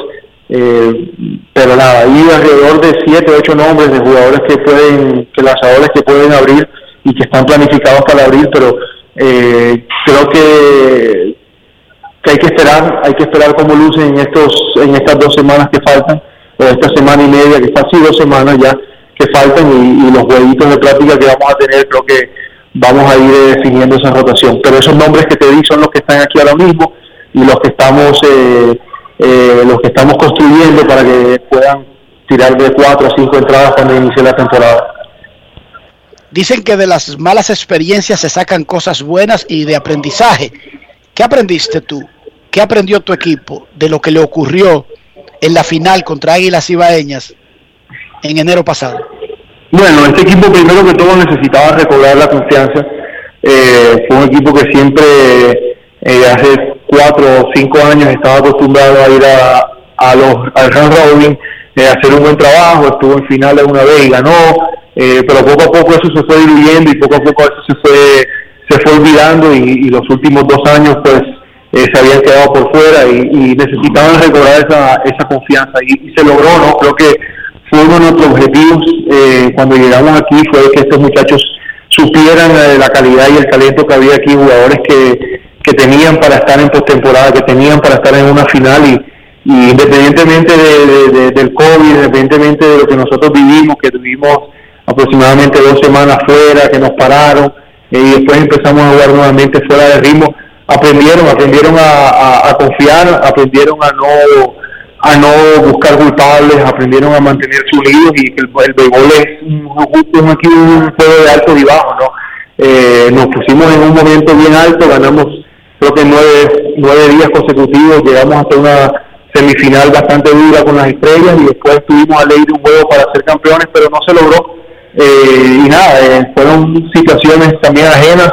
eh, pero nada, hay alrededor de 7 o 8 nombres de jugadores que pueden, que lanzadores que pueden abrir y que están planificados para abrir, pero eh, creo que, que hay que esperar, hay que esperar cómo lucen en estos, en estas dos semanas que faltan, o esta semana y media, que está así dos semanas ya que faltan y, los jueguitos de práctica que vamos a tener, creo que vamos a ir definiendo esa rotación. Pero esos nombres que te di son los que están aquí ahora mismo y los que estamos eh, eh, los que estamos construyendo para que puedan tirar de cuatro o cinco entradas cuando inicie la temporada. Dicen que de las malas experiencias se sacan cosas buenas y de aprendizaje. ¿Qué aprendiste tú? ¿Qué aprendió tu equipo de lo que le ocurrió en la final contra Águilas Ibaeñas en enero pasado? Bueno, este equipo primero que todo necesitaba recobrar la confianza. Eh, fue un equipo que siempre eh, hace cuatro o cinco años estaba acostumbrado a ir a, a los, al round robin, eh, hacer un buen trabajo, estuvo en finales una vez y ganó, eh, pero poco a poco eso se fue diluyendo y poco a poco eso se fue, se fue olvidando y, los últimos dos años pues eh, se habían quedado por fuera y, necesitaban recobrar esa, esa confianza y, se logró, ¿no? Creo que fue uno de nuestros objetivos cuando llegamos aquí fue que estos muchachos supieran la calidad y el talento que había aquí, jugadores que que tenían para estar en postemporada, que tenían para estar en una final y, independientemente del COVID, independientemente de lo que nosotros vivimos, que tuvimos aproximadamente dos semanas fuera, que nos pararon, eh, y después empezamos a jugar nuevamente fuera de ritmo, aprendieron, aprendieron a, confiar, aprendieron a no a no buscar culpables, aprendieron a mantenerse unidos y que el, el béisbol es un, un, un, juego de alto y bajo, ¿no? Eh, nos pusimos en un momento bien alto, ganamos creo que nueve, nueve días consecutivos, llegamos hasta una semifinal bastante dura con las estrellas y después estuvimos a ley de un juego para ser campeones, pero no se logró. Eh, y nada, eh, fueron situaciones también ajenas.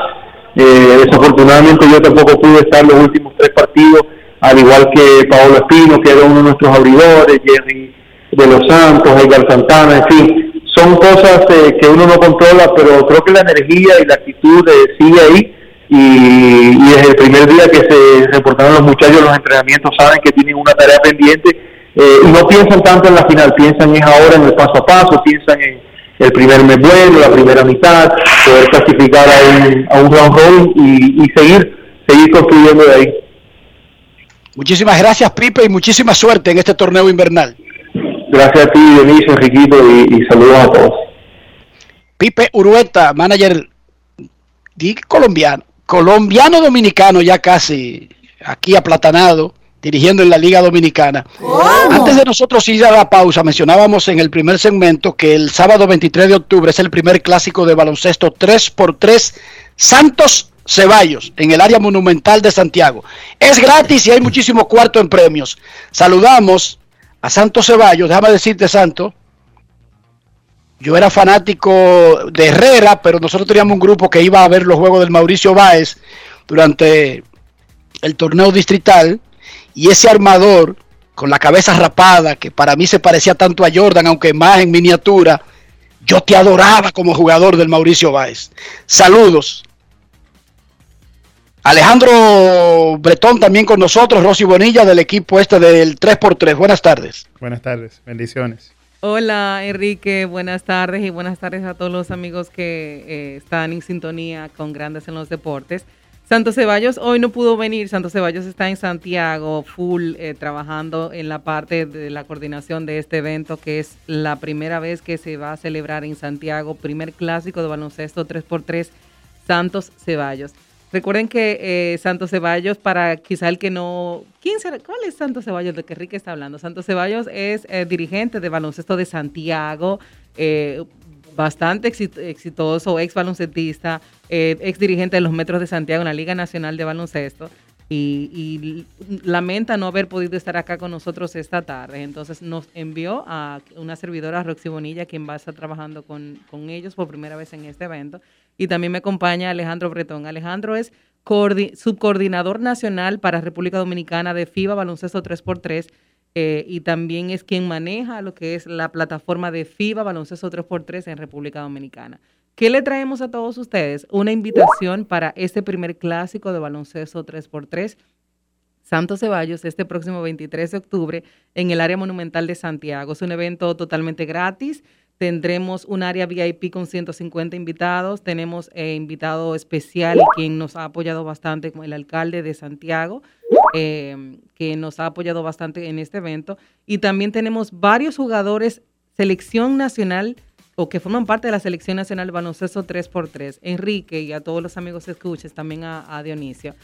Eh, desafortunadamente yo tampoco pude estar los últimos tres partidos, al igual que Paolo Espino, que era uno de nuestros abridores, Jerry de los Santos, Edgar Santana, en fin, son cosas que uno no controla, pero creo que la energía y la actitud sigue ahí y, desde el primer día que se reportaron los muchachos los entrenamientos saben que tienen una tarea pendiente eh, y no piensan tanto en la final, piensan es ahora en el paso a paso, piensan en el primer mes bueno, la primera mitad, poder clasificar a un, a un round robin y, seguir, seguir construyendo de ahí. Muchísimas gracias Pipe y muchísima suerte en este torneo invernal. Gracias a ti Dionisio, Enriquito y, y saludos a todos. Pipe Urueta, manager colombiano colombiano dominicano ya casi aquí aplatanado, dirigiendo en la Liga Dominicana. Antes de nosotros ir a la pausa, mencionábamos en el primer segmento que el sábado 23 de octubre es el primer clásico de baloncesto 3x3 Santos Ceballos en el área monumental de Santiago. Es gratis y hay muchísimo cuarto en premios. Saludamos a Santos Ceballos, déjame decirte Santo, yo era fanático de Herrera, pero nosotros teníamos un grupo que iba a ver los juegos del Mauricio Báez durante el torneo distrital y ese armador con la cabeza rapada, que para mí se parecía tanto a Jordan, aunque más en miniatura, yo te adoraba como jugador del Mauricio Báez. Saludos. Alejandro Bretón también con nosotros, Rosy Bonilla del equipo este del 3x3. Buenas tardes. Buenas tardes, bendiciones. Hola Enrique, buenas tardes y buenas tardes a todos los amigos que eh, están en sintonía con Grandes en los Deportes. Santos Ceballos hoy no pudo venir, Santos Ceballos está en Santiago, full, eh, trabajando en la parte de la coordinación de este evento, que es la primera vez que se va a celebrar en Santiago, primer clásico de baloncesto 3x3, Santos Ceballos. Recuerden que eh, Santos Ceballos, para quizá el que no... ¿Quién será? ¿Cuál es Santos Ceballos de que Enrique está hablando? Santos Ceballos es eh, dirigente de baloncesto de Santiago, eh, bastante exitoso, ex baloncestista, ex dirigente de los Metros de Santiago en la Liga Nacional de Baloncesto. Y, lamenta no haber podido estar acá con nosotros esta tarde. Entonces nos envió a una servidora, Roxy Bonilla, quien va a estar trabajando con, con ellos por primera vez en este evento y también me acompaña Alejandro Bretón. Alejandro es subcoordinador nacional para República Dominicana de FIBA Baloncesto 3x3 eh, y también es quien maneja lo que es la plataforma de FIBA Baloncesto 3x3 en República Dominicana. ¿Qué le traemos a todos ustedes? Una invitación para este primer clásico de baloncesto 3x3 Santos Ceballos este próximo 23 de octubre en el área monumental de Santiago. Es un evento totalmente gratis. Tendremos un área VIP con 150 invitados. Tenemos eh, invitado especial quien nos ha apoyado bastante, como el alcalde de Santiago, eh, que nos ha apoyado bastante en este evento. Y también tenemos varios jugadores, selección nacional o que forman parte de la selección nacional baloncesto 3x3. Enrique y a todos los amigos escuches, también a, Dionisio.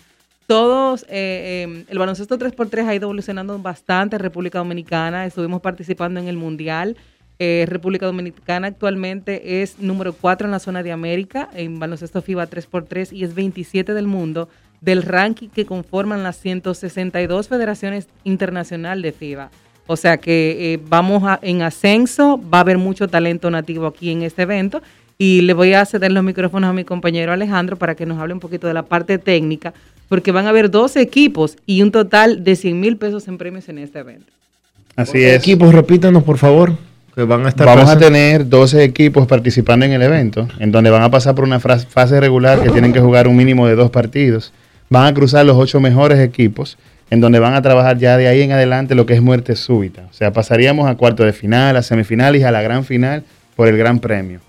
Todos, eh, el baloncesto 3x3 ha ido evolucionando bastante en República Dominicana. Estuvimos participando en el Mundial. Eh, República Dominicana actualmente es número 4 en la zona de América en baloncesto FIBA 3x3 y es 27 del mundo del ranking que conforman las 162 federaciones internacionales de FIBA. O sea que eh, vamos en ascenso, va a haber mucho talento nativo aquí en este evento y le voy a ceder los micrófonos a mi compañero Alejandro para que nos hable un poquito de la parte técnica, porque van a haber dos equipos y un total de 100 mil pesos en premios en este evento. Así es. Equipos, repítanos por favor van a estar Vamos a tener 12 equipos participando en el evento, en donde van a pasar por una fase regular que tienen que jugar un mínimo de dos partidos. Van a cruzar los ocho mejores equipos, en donde van a trabajar ya de ahí en adelante lo que es muerte súbita. O sea, pasaríamos a cuarto de final, a semifinales a la gran final por el gran premio.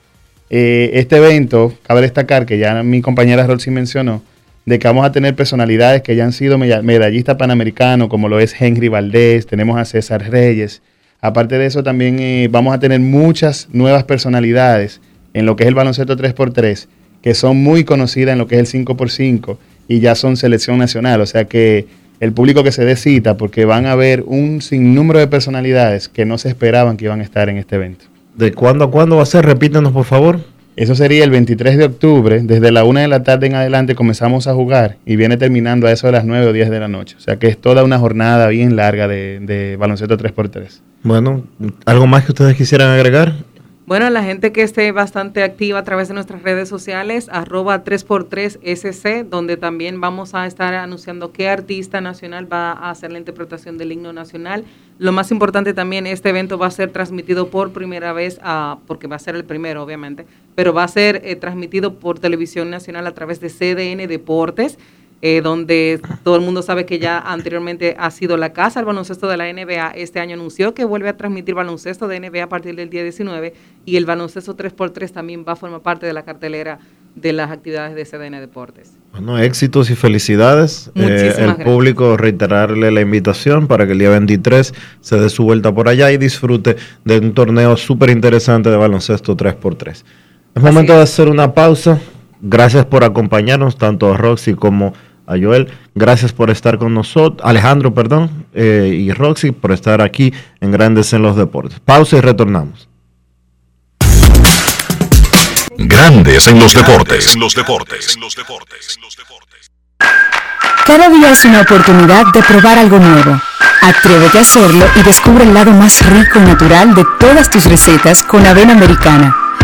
Eh, este evento, cabe destacar que ya mi compañera Rolsi mencionó, de que vamos a tener personalidades que ya han sido medallistas panamericanos, como lo es Henry Valdés, tenemos a César Reyes. Aparte de eso, también eh, vamos a tener muchas nuevas personalidades en lo que es el baloncesto 3x3, que son muy conocidas en lo que es el 5x5 y ya son selección nacional. O sea que el público que se dé cita, porque van a ver un sinnúmero de personalidades que no se esperaban que iban a estar en este evento. ¿De cuándo a cuándo va a ser? Repítanos, por favor. Eso sería el 23 de octubre, desde la 1 de la tarde en adelante comenzamos a jugar y viene terminando a eso de las 9 o 10 de la noche. O sea que es toda una jornada bien larga de, de baloncesto 3x3. Bueno, ¿algo más que ustedes quisieran agregar? Bueno, la gente que esté bastante activa a través de nuestras redes sociales, arroba 3x3SC, donde también vamos a estar anunciando qué artista nacional va a hacer la interpretación del himno nacional. Lo más importante también, este evento va a ser transmitido por primera vez, porque va a ser el primero, obviamente, pero va a ser eh, transmitido por televisión nacional a través de CDN Deportes. Eh, donde todo el mundo sabe que ya anteriormente ha sido la casa el baloncesto de la NBA. Este año anunció que vuelve a transmitir baloncesto de NBA a partir del día 19 y el baloncesto 3x3 también va a formar parte de la cartelera de las actividades de CDN Deportes. Bueno, éxitos y felicidades. Eh, el público reiterarle la invitación para que el día 23 se dé su vuelta por allá y disfrute de un torneo súper interesante de baloncesto 3x3. Es momento de hacer una pausa. Gracias por acompañarnos, tanto a Roxy como a Joel. Gracias por estar con nosotros, Alejandro, perdón, eh, y Roxy por estar aquí en Grandes en los Deportes. Pausa y retornamos. Grandes en los deportes. En los deportes. Cada día es una oportunidad de probar algo nuevo. Atrévete a hacerlo y descubre el lado más rico y natural de todas tus recetas con avena americana.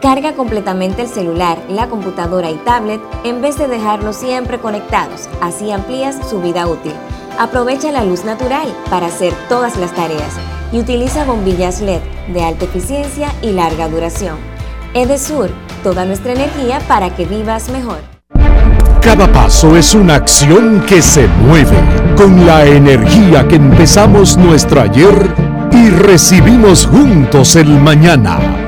Carga completamente el celular, la computadora y tablet en vez de dejarlos siempre conectados, así amplías su vida útil. Aprovecha la luz natural para hacer todas las tareas y utiliza bombillas LED de alta eficiencia y larga duración. Edesur, toda nuestra energía para que vivas mejor. Cada paso es una acción que se mueve con la energía que empezamos nuestro ayer y recibimos juntos el mañana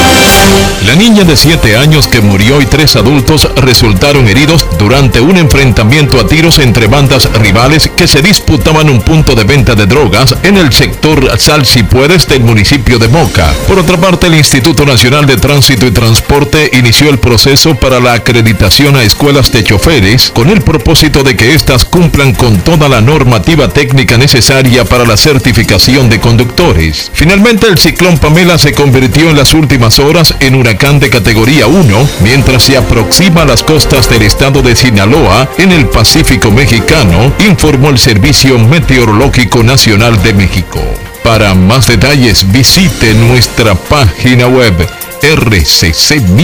la niña de 7 años que murió y tres adultos resultaron heridos durante un enfrentamiento a tiros entre bandas rivales que se disputaban un punto de venta de drogas en el sector Sal si puedes del municipio de Moca. Por otra parte, el Instituto Nacional de Tránsito y Transporte inició el proceso para la acreditación a escuelas de choferes con el propósito de que éstas cumplan con toda la normativa técnica necesaria para la certificación de conductores. Finalmente, el ciclón Pamela se convirtió en las últimas horas en huracán de categoría 1 mientras se aproxima a las costas del estado de Sinaloa en el Pacífico mexicano, informó el Servicio Meteorológico Nacional de México. Para más detalles visite nuestra página web rccmedia.com.do.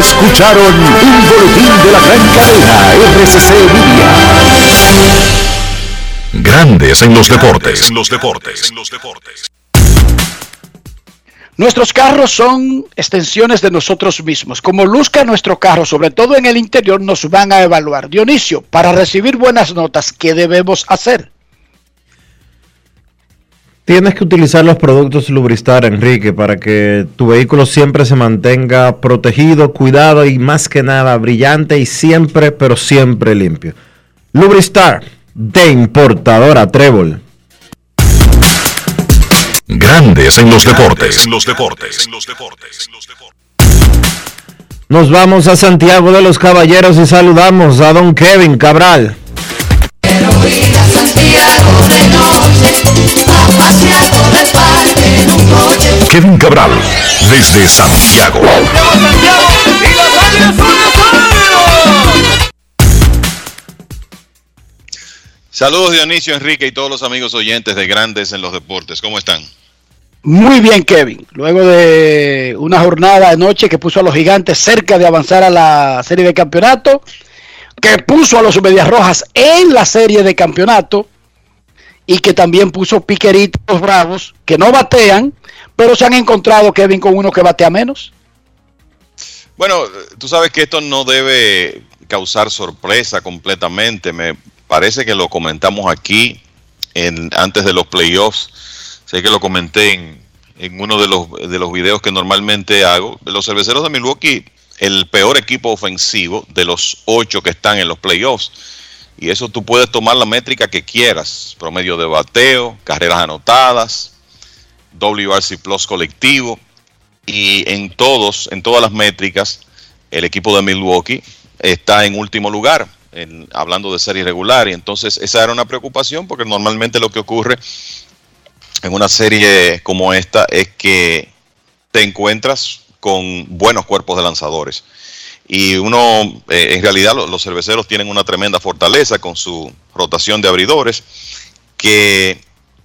Escucharon un boletín de la gran cadena RCC Media. Grandes en los deportes. los deportes. los deportes. Nuestros carros son extensiones de nosotros mismos. Como luzca nuestro carro, sobre todo en el interior, nos van a evaluar. Dionisio, para recibir buenas notas, ¿qué debemos hacer? Tienes que utilizar los productos Lubristar, Enrique, para que tu vehículo siempre se mantenga protegido, cuidado y más que nada brillante y siempre, pero siempre limpio. Lubristar, de importadora Trébol. Grandes en los deportes. los deportes. los deportes. Nos vamos a Santiago de los Caballeros y saludamos a don Kevin Cabral. Kevin Cabral, desde Santiago. Saludos Dionisio, Enrique y todos los amigos oyentes de Grandes en los Deportes. ¿Cómo están? Muy bien, Kevin. Luego de una jornada de noche que puso a los gigantes cerca de avanzar a la serie de campeonato, que puso a los Medias Rojas en la serie de campeonato y que también puso piqueritos bravos que no batean, pero se han encontrado, Kevin, con uno que batea menos. Bueno, tú sabes que esto no debe causar sorpresa completamente. Me parece que lo comentamos aquí en, antes de los playoffs. Sé que lo comenté en, uno de los, de los videos que normalmente hago. Los cerveceros de Milwaukee, el peor equipo ofensivo de los ocho que están en los playoffs. Y eso tú puedes tomar la métrica que quieras. Promedio de bateo, carreras anotadas, WRC Plus colectivo. Y en todos, en todas las métricas, el equipo de Milwaukee está en último lugar, hablando de serie regular. Y entonces esa era una preocupación porque normalmente lo que ocurre en una serie como esta es que te encuentras con buenos cuerpos de lanzadores. Y uno, eh, en realidad, lo- los cerveceros tienen una tremenda fortaleza con su rotación de abridores, que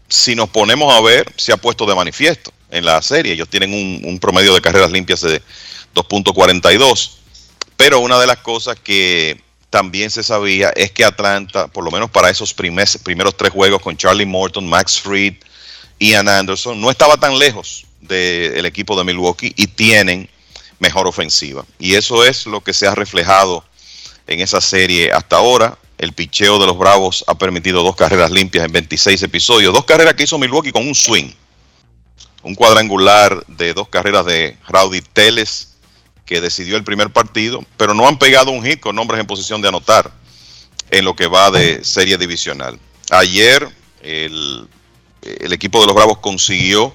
si nos ponemos a ver, se ha puesto de manifiesto en la serie. Ellos tienen un promedio de carreras limpias de 2.42. Pero una de las cosas que también se sabía es que Atlanta, por lo menos para esos primes- primeros tres juegos con Charlie Morton, Max Fried, Ian Anderson, no estaba tan lejos del equipo de Milwaukee y tienen mejor ofensiva. Y eso es lo que se ha reflejado en esa serie hasta ahora. El picheo de los Bravos ha permitido dos carreras limpias en 26 episodios. Dos carreras que hizo Milwaukee con un swing. Un cuadrangular de dos carreras de Rowdy Teles que decidió el primer partido, pero no han pegado un hit con nombres en posición de anotar en lo que va de serie divisional. Ayer el, equipo de los Bravos consiguió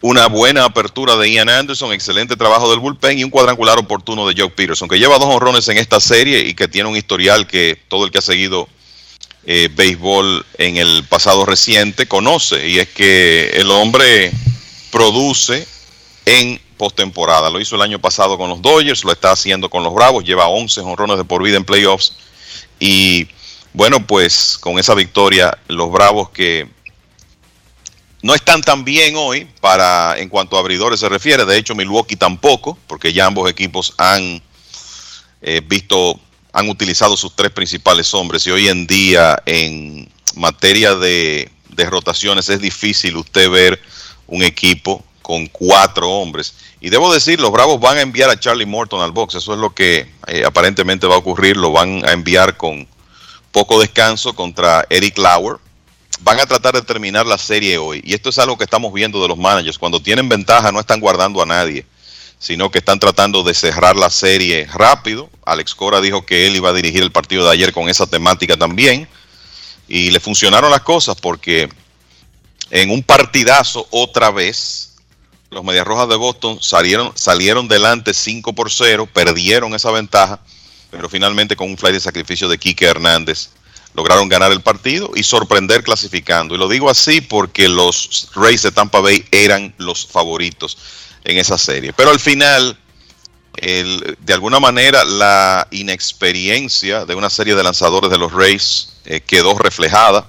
una buena apertura de Ian Anderson, excelente trabajo del bullpen y un cuadrangular oportuno de Joe Peterson, que lleva dos honrones en esta serie y que tiene un historial que todo el que ha seguido eh, béisbol en el pasado reciente conoce, y es que el hombre produce en postemporada. Lo hizo el año pasado con los Dodgers, lo está haciendo con los Bravos, lleva 11 honrones de por vida en playoffs y bueno, pues con esa victoria los Bravos que no están tan bien hoy para en cuanto a abridores se refiere. De hecho, Milwaukee tampoco, porque ya ambos equipos han eh, visto, han utilizado sus tres principales hombres y hoy en día en materia de, de rotaciones es difícil usted ver un equipo con cuatro hombres. Y debo decir, los Bravos van a enviar a Charlie Morton al box. Eso es lo que eh, aparentemente va a ocurrir. Lo van a enviar con poco descanso contra Eric Lauer van a tratar de terminar la serie hoy. Y esto es algo que estamos viendo de los managers. Cuando tienen ventaja no están guardando a nadie, sino que están tratando de cerrar la serie rápido. Alex Cora dijo que él iba a dirigir el partido de ayer con esa temática también. Y le funcionaron las cosas porque en un partidazo otra vez, los Medias Rojas de Boston salieron, salieron delante 5 por 0, perdieron esa ventaja, pero finalmente con un fly de sacrificio de Kike Hernández lograron ganar el partido y sorprender clasificando. Y lo digo así porque los Rays de Tampa Bay eran los favoritos en esa serie. Pero al final, de alguna manera, la inexperiencia de una serie de lanzadores de los Rays eh, quedó reflejada.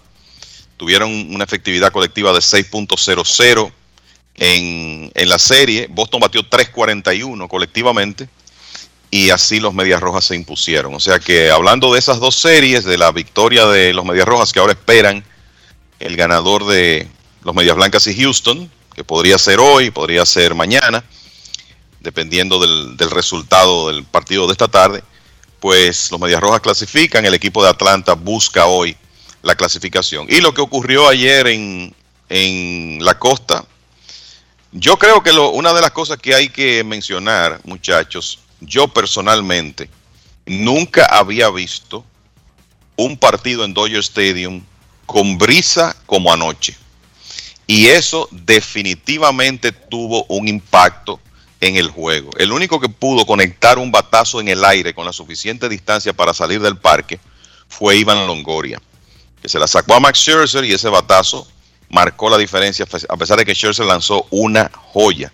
Tuvieron una efectividad colectiva de 6.00 en, la serie. Boston batió 3.41 colectivamente y así los Medias Rojas se impusieron. O sea que hablando de esas dos series, de la victoria de los Medias Rojas que ahora esperan el ganador de los Medias Blancas y Houston, que podría ser hoy, podría ser mañana, dependiendo del, del resultado del partido de esta tarde, pues los Medias Rojas clasifican, el equipo de Atlanta busca hoy la clasificación. Y lo que ocurrió ayer en, en la costa, yo creo que una de las cosas que hay que mencionar, muchachos, yo personalmente nunca había visto un partido en Dodger Stadium con brisa como anoche. Y eso definitivamente tuvo un impacto en el juego. El único que pudo conectar un batazo en el aire con la suficiente distancia para salir del parque fue Ivan Longoria, que se la sacó a Max Scherzer y ese batazo marcó la diferencia, a pesar de que Scherzer lanzó una joya.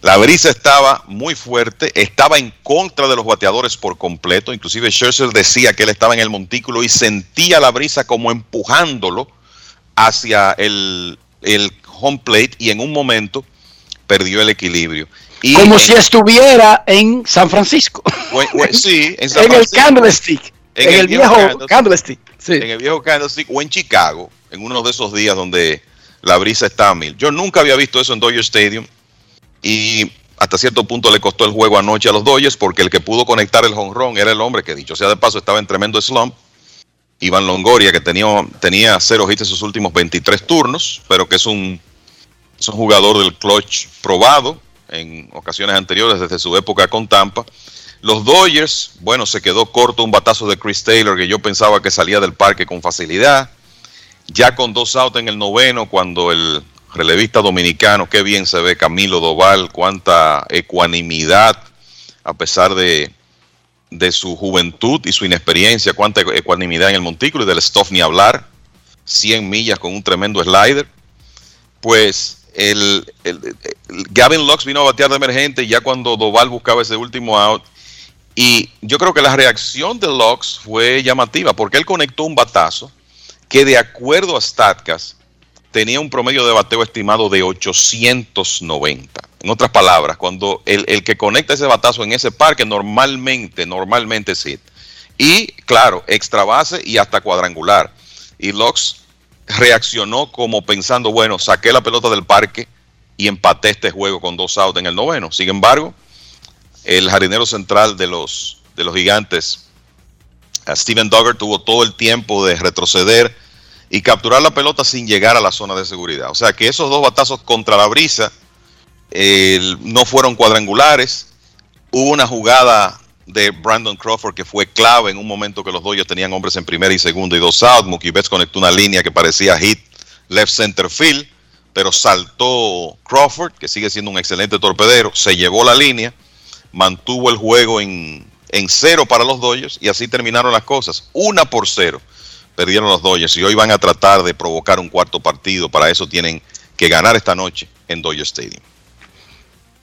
La brisa estaba muy fuerte, estaba en contra de los bateadores por completo. Inclusive Scherzer decía que él estaba en el montículo y sentía la brisa como empujándolo hacia el, el home plate y en un momento perdió el equilibrio. Y Como en- si estuviera en San Francisco. Sí, en, San en el Candlestick. En, el viejo Candlestick. Sí. en el viejo Candlestick o en Chicago, en uno de esos días donde la brisa está a mil. Yo nunca había visto eso en Dodger Stadium y hasta cierto punto le costó el juego anoche a los Dodgers porque el que pudo conectar el jonrón era el hombre que dicho sea de paso estaba en tremendo slump. Iván Longoria, que tenía, tenía cero hits en sus últimos 23 turnos, pero que es un, es un jugador del clutch probado en ocasiones anteriores desde su época con Tampa. Los Dodgers, bueno, se quedó corto un batazo de Chris Taylor que yo pensaba que salía del parque con facilidad. Ya con dos outs en el noveno, cuando el relevista dominicano, qué bien se ve Camilo Doval, cuánta ecuanimidad, a pesar de, de su juventud y su inexperiencia, cuánta ecuanimidad en el montículo y del stuff ni hablar. 100 millas con un tremendo slider. Pues el, el- el- Gavin Lux vino a batear de emergente ya cuando Doval buscaba ese último out. Y yo creo que la reacción de Lux fue llamativa porque él conectó un batazo que de acuerdo a Statcast tenía un promedio de bateo estimado de 890. En otras palabras, cuando el, el que conecta ese batazo en ese parque normalmente, normalmente es hit. Y claro, extra base y hasta cuadrangular. Y Lux reaccionó como pensando, bueno, saqué la pelota del parque y empaté este juego con dos outs en el noveno. Sin embargo, el jardinero central de los, de los gigantes, a Steven Duggar, tuvo todo el tiempo de retroceder y capturar la pelota sin llegar a la zona de seguridad. O sea que esos dos batazos contra la brisa no fueron cuadrangulares. Hubo una jugada de Brandon Crawford que fue clave en un momento que los Dodgers tenían hombres en primera y segunda y dos out. Mookie Betts conectó una línea que parecía hit left center field, pero saltó Crawford, que sigue siendo un excelente torpedero, se llevó la línea, mantuvo el juego en, en cero para los Dodgers y así terminaron las cosas. Una por cero perdieron los Dodgers y hoy van a tratar de provocar un cuarto partido. Para eso tienen que ganar esta noche en Dodger Stadium.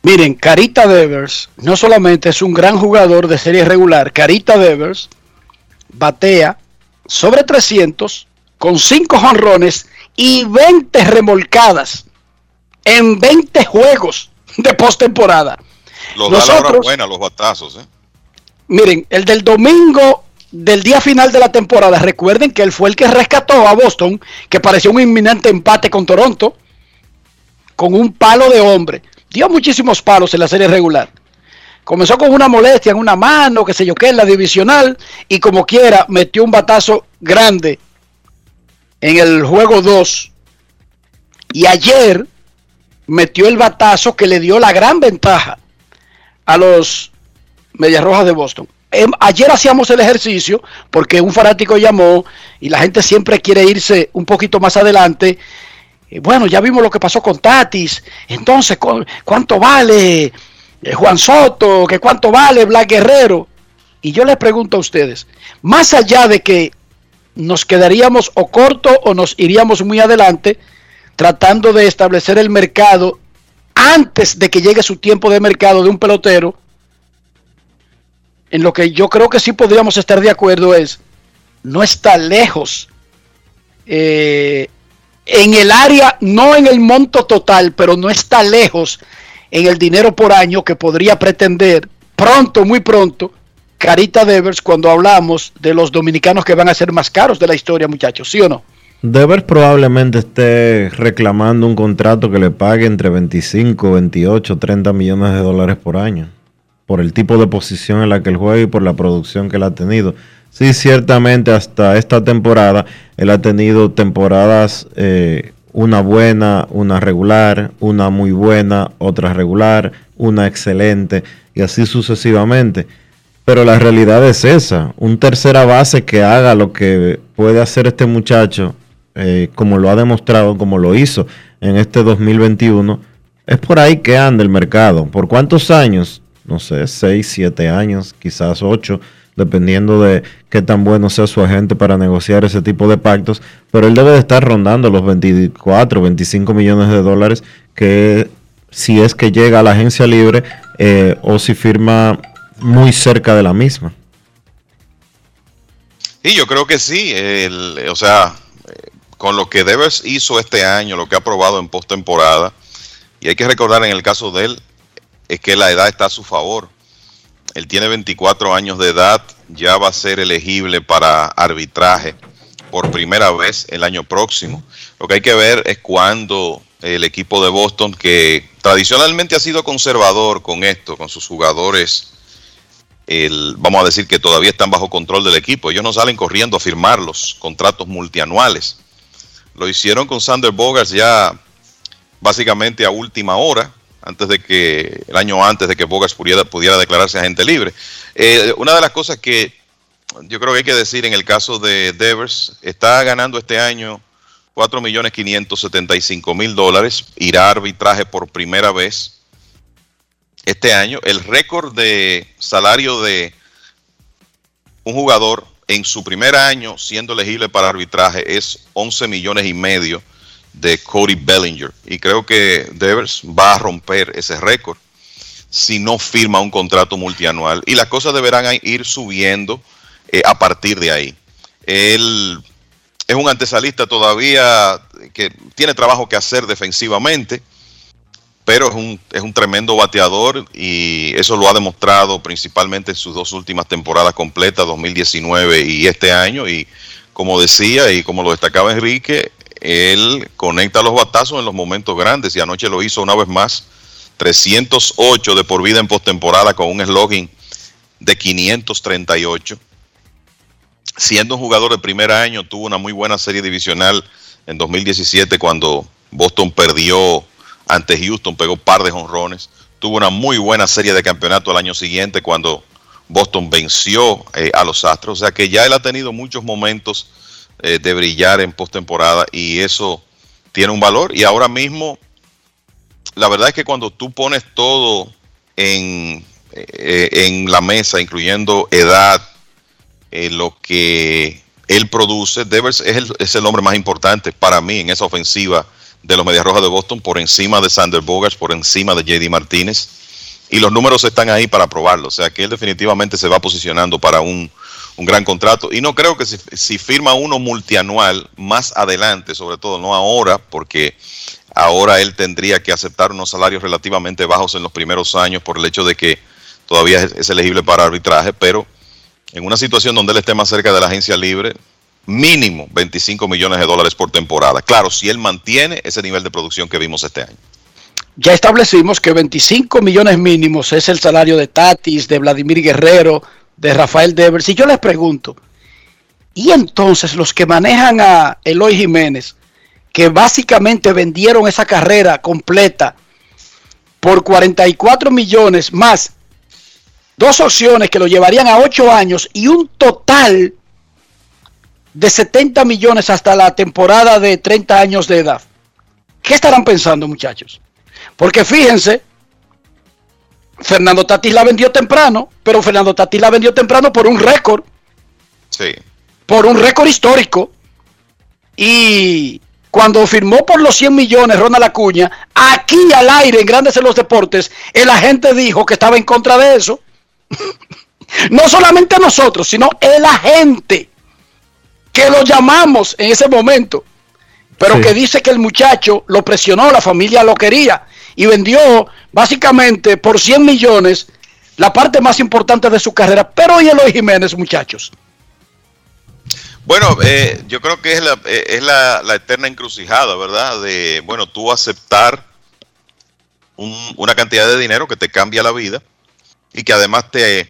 Miren, Carita Devers no solamente es un gran jugador de serie regular, Carita Devers batea sobre 300 con 5 jonrones y 20 remolcadas en 20 juegos de postemporada. Los da la hora Nosotros- buena, los batazos. ¿eh? Miren, el del domingo del día final de la temporada, recuerden que él fue el que rescató a Boston, que parecía un inminente empate con Toronto, con un palo de hombre. Dio muchísimos palos en la serie regular. Comenzó con una molestia en una mano, qué sé yo qué, en la divisional, y como quiera, metió un batazo grande en el juego 2. Y ayer metió el batazo que le dio la gran ventaja a los Medias Rojas de Boston. Em, ayer hacíamos el ejercicio porque un fanático llamó y la gente siempre quiere irse un poquito más adelante. Eh, bueno, ya vimos lo que pasó con Tatis. Entonces, ¿cu- ¿cuánto vale eh, Juan Soto? ¿Que ¿Cuánto vale Black Guerrero? Y yo les pregunto a ustedes, más allá de que nos quedaríamos o corto o nos iríamos muy adelante tratando de establecer el mercado antes de que llegue su tiempo de mercado de un pelotero. En lo que yo creo que sí podríamos estar de acuerdo es, no está lejos eh, en el área, no en el monto total, pero no está lejos en el dinero por año que podría pretender pronto, muy pronto, Carita Devers cuando hablamos de los dominicanos que van a ser más caros de la historia, muchachos, ¿sí o no? Devers probablemente esté reclamando un contrato que le pague entre 25, 28, 30 millones de dólares por año, por el tipo de posición en la que él juega y por la producción que él ha tenido. Sí, ciertamente hasta esta temporada él ha tenido temporadas, eh, una buena, una regular, una muy buena, otra regular, una excelente y así sucesivamente. Pero la realidad es esa, un tercera base que haga lo que puede hacer este muchacho, eh, como lo ha demostrado, como lo hizo en este 2021, es por ahí que anda el mercado. ¿Por cuántos años? No sé, 6, 7 años, quizás 8, dependiendo de qué tan bueno sea su agente para negociar ese tipo de pactos, pero él debe de estar rondando los 24, 25 millones de dólares que si es que llega a la agencia libre eh, o si firma muy cerca de la misma. Y yo creo que sí, o sea, con lo que Devers hizo este año, lo que ha probado en postemporada, y hay que recordar en el caso de él, es que la edad está a su favor. Él tiene 24 años de edad, ya va a ser elegible para arbitraje por primera vez el año próximo. Lo que hay que ver es cuando el equipo de Boston, que tradicionalmente ha sido conservador con esto, con sus jugadores vamos a decir que todavía están bajo control del equipo. Ellos no salen corriendo a firmar los contratos multianuales. Lo hicieron con Sander Bogas ya básicamente a última hora, antes de que, el año antes de que Bogas pudiera, pudiera declararse agente libre. Eh, una de las cosas que yo creo que hay que decir en el caso de Devers, está ganando este año 4.575.000 dólares, irá a arbitraje por primera vez este año. El récord de salario de un jugador en su primer año siendo elegible para arbitraje es 11 millones y medio de Cody Bellinger. Y creo que Devers va a romper ese récord si no firma un contrato multianual. Y las cosas deberán ir subiendo eh, a partir de ahí. Él es un antesalista todavía que tiene trabajo que hacer defensivamente pero es un, es un tremendo bateador y eso lo ha demostrado principalmente en sus dos últimas temporadas completas, 2019 y este año. Y como decía y como lo destacaba Enrique, él conecta los batazos en los momentos grandes y anoche lo hizo una vez más. 308 de por vida en postemporada con un slogan de 538. Siendo un jugador de primer año, tuvo una muy buena serie divisional en 2017 cuando Boston perdió ante Houston, pegó un par de jonrones. Tuvo una muy buena serie de campeonato el año siguiente cuando Boston venció eh, a los Astros. O sea que ya él ha tenido muchos momentos eh, de brillar en postemporada y eso tiene un valor. Y ahora mismo, la verdad es que cuando tú pones todo en, eh, en la mesa, incluyendo edad, lo que él produce, Devers es el, es el hombre más importante para mí en esa ofensiva de los Medias Rojas de Boston por encima de Sander Bogarts, por encima de JD Martínez. Y los números están ahí para probarlo. O sea que él definitivamente se va posicionando para un, gran contrato. Y no creo que si, firma uno multianual más adelante, sobre todo no ahora, porque ahora él tendría que aceptar unos salarios relativamente bajos en los primeros años por el hecho de que todavía es elegible para arbitraje, pero en una situación donde él esté más cerca de la agencia libre, mínimo 25 millones de dólares por temporada. Claro, si él mantiene ese nivel de producción que vimos este año. Ya establecimos que 25 millones mínimos es el salario de Tatis, de Vladimir Guerrero, de Rafael Devers. Y yo les pregunto, ¿y entonces los que manejan a Eloy Jiménez, que básicamente vendieron esa carrera completa por 44 millones más dos opciones que lo llevarían a 8 años y un total de 70 millones hasta la temporada de 30 años de edad. ¿Qué estarán pensando, muchachos? Porque fíjense, Fernando Tatis la vendió temprano, pero Fernando Tatis la vendió temprano por un récord. Sí. por un récord histórico. Y cuando firmó por los 100 millones Ronald Acuña, aquí al aire en Grandes en los Deportes, el agente dijo que estaba en contra de eso. no solamente nosotros, sino el agente que lo llamamos en ese momento, pero Sí. que dice que el muchacho lo presionó, la familia lo quería y vendió básicamente por 100 millones la parte más importante de su carrera. Pero y Eloy Jiménez, muchachos. Bueno, eh, yo creo que es, la, eh, es la, la eterna encrucijada, ¿verdad? De, bueno, tú aceptar un- una cantidad de dinero que te cambia la vida y que además te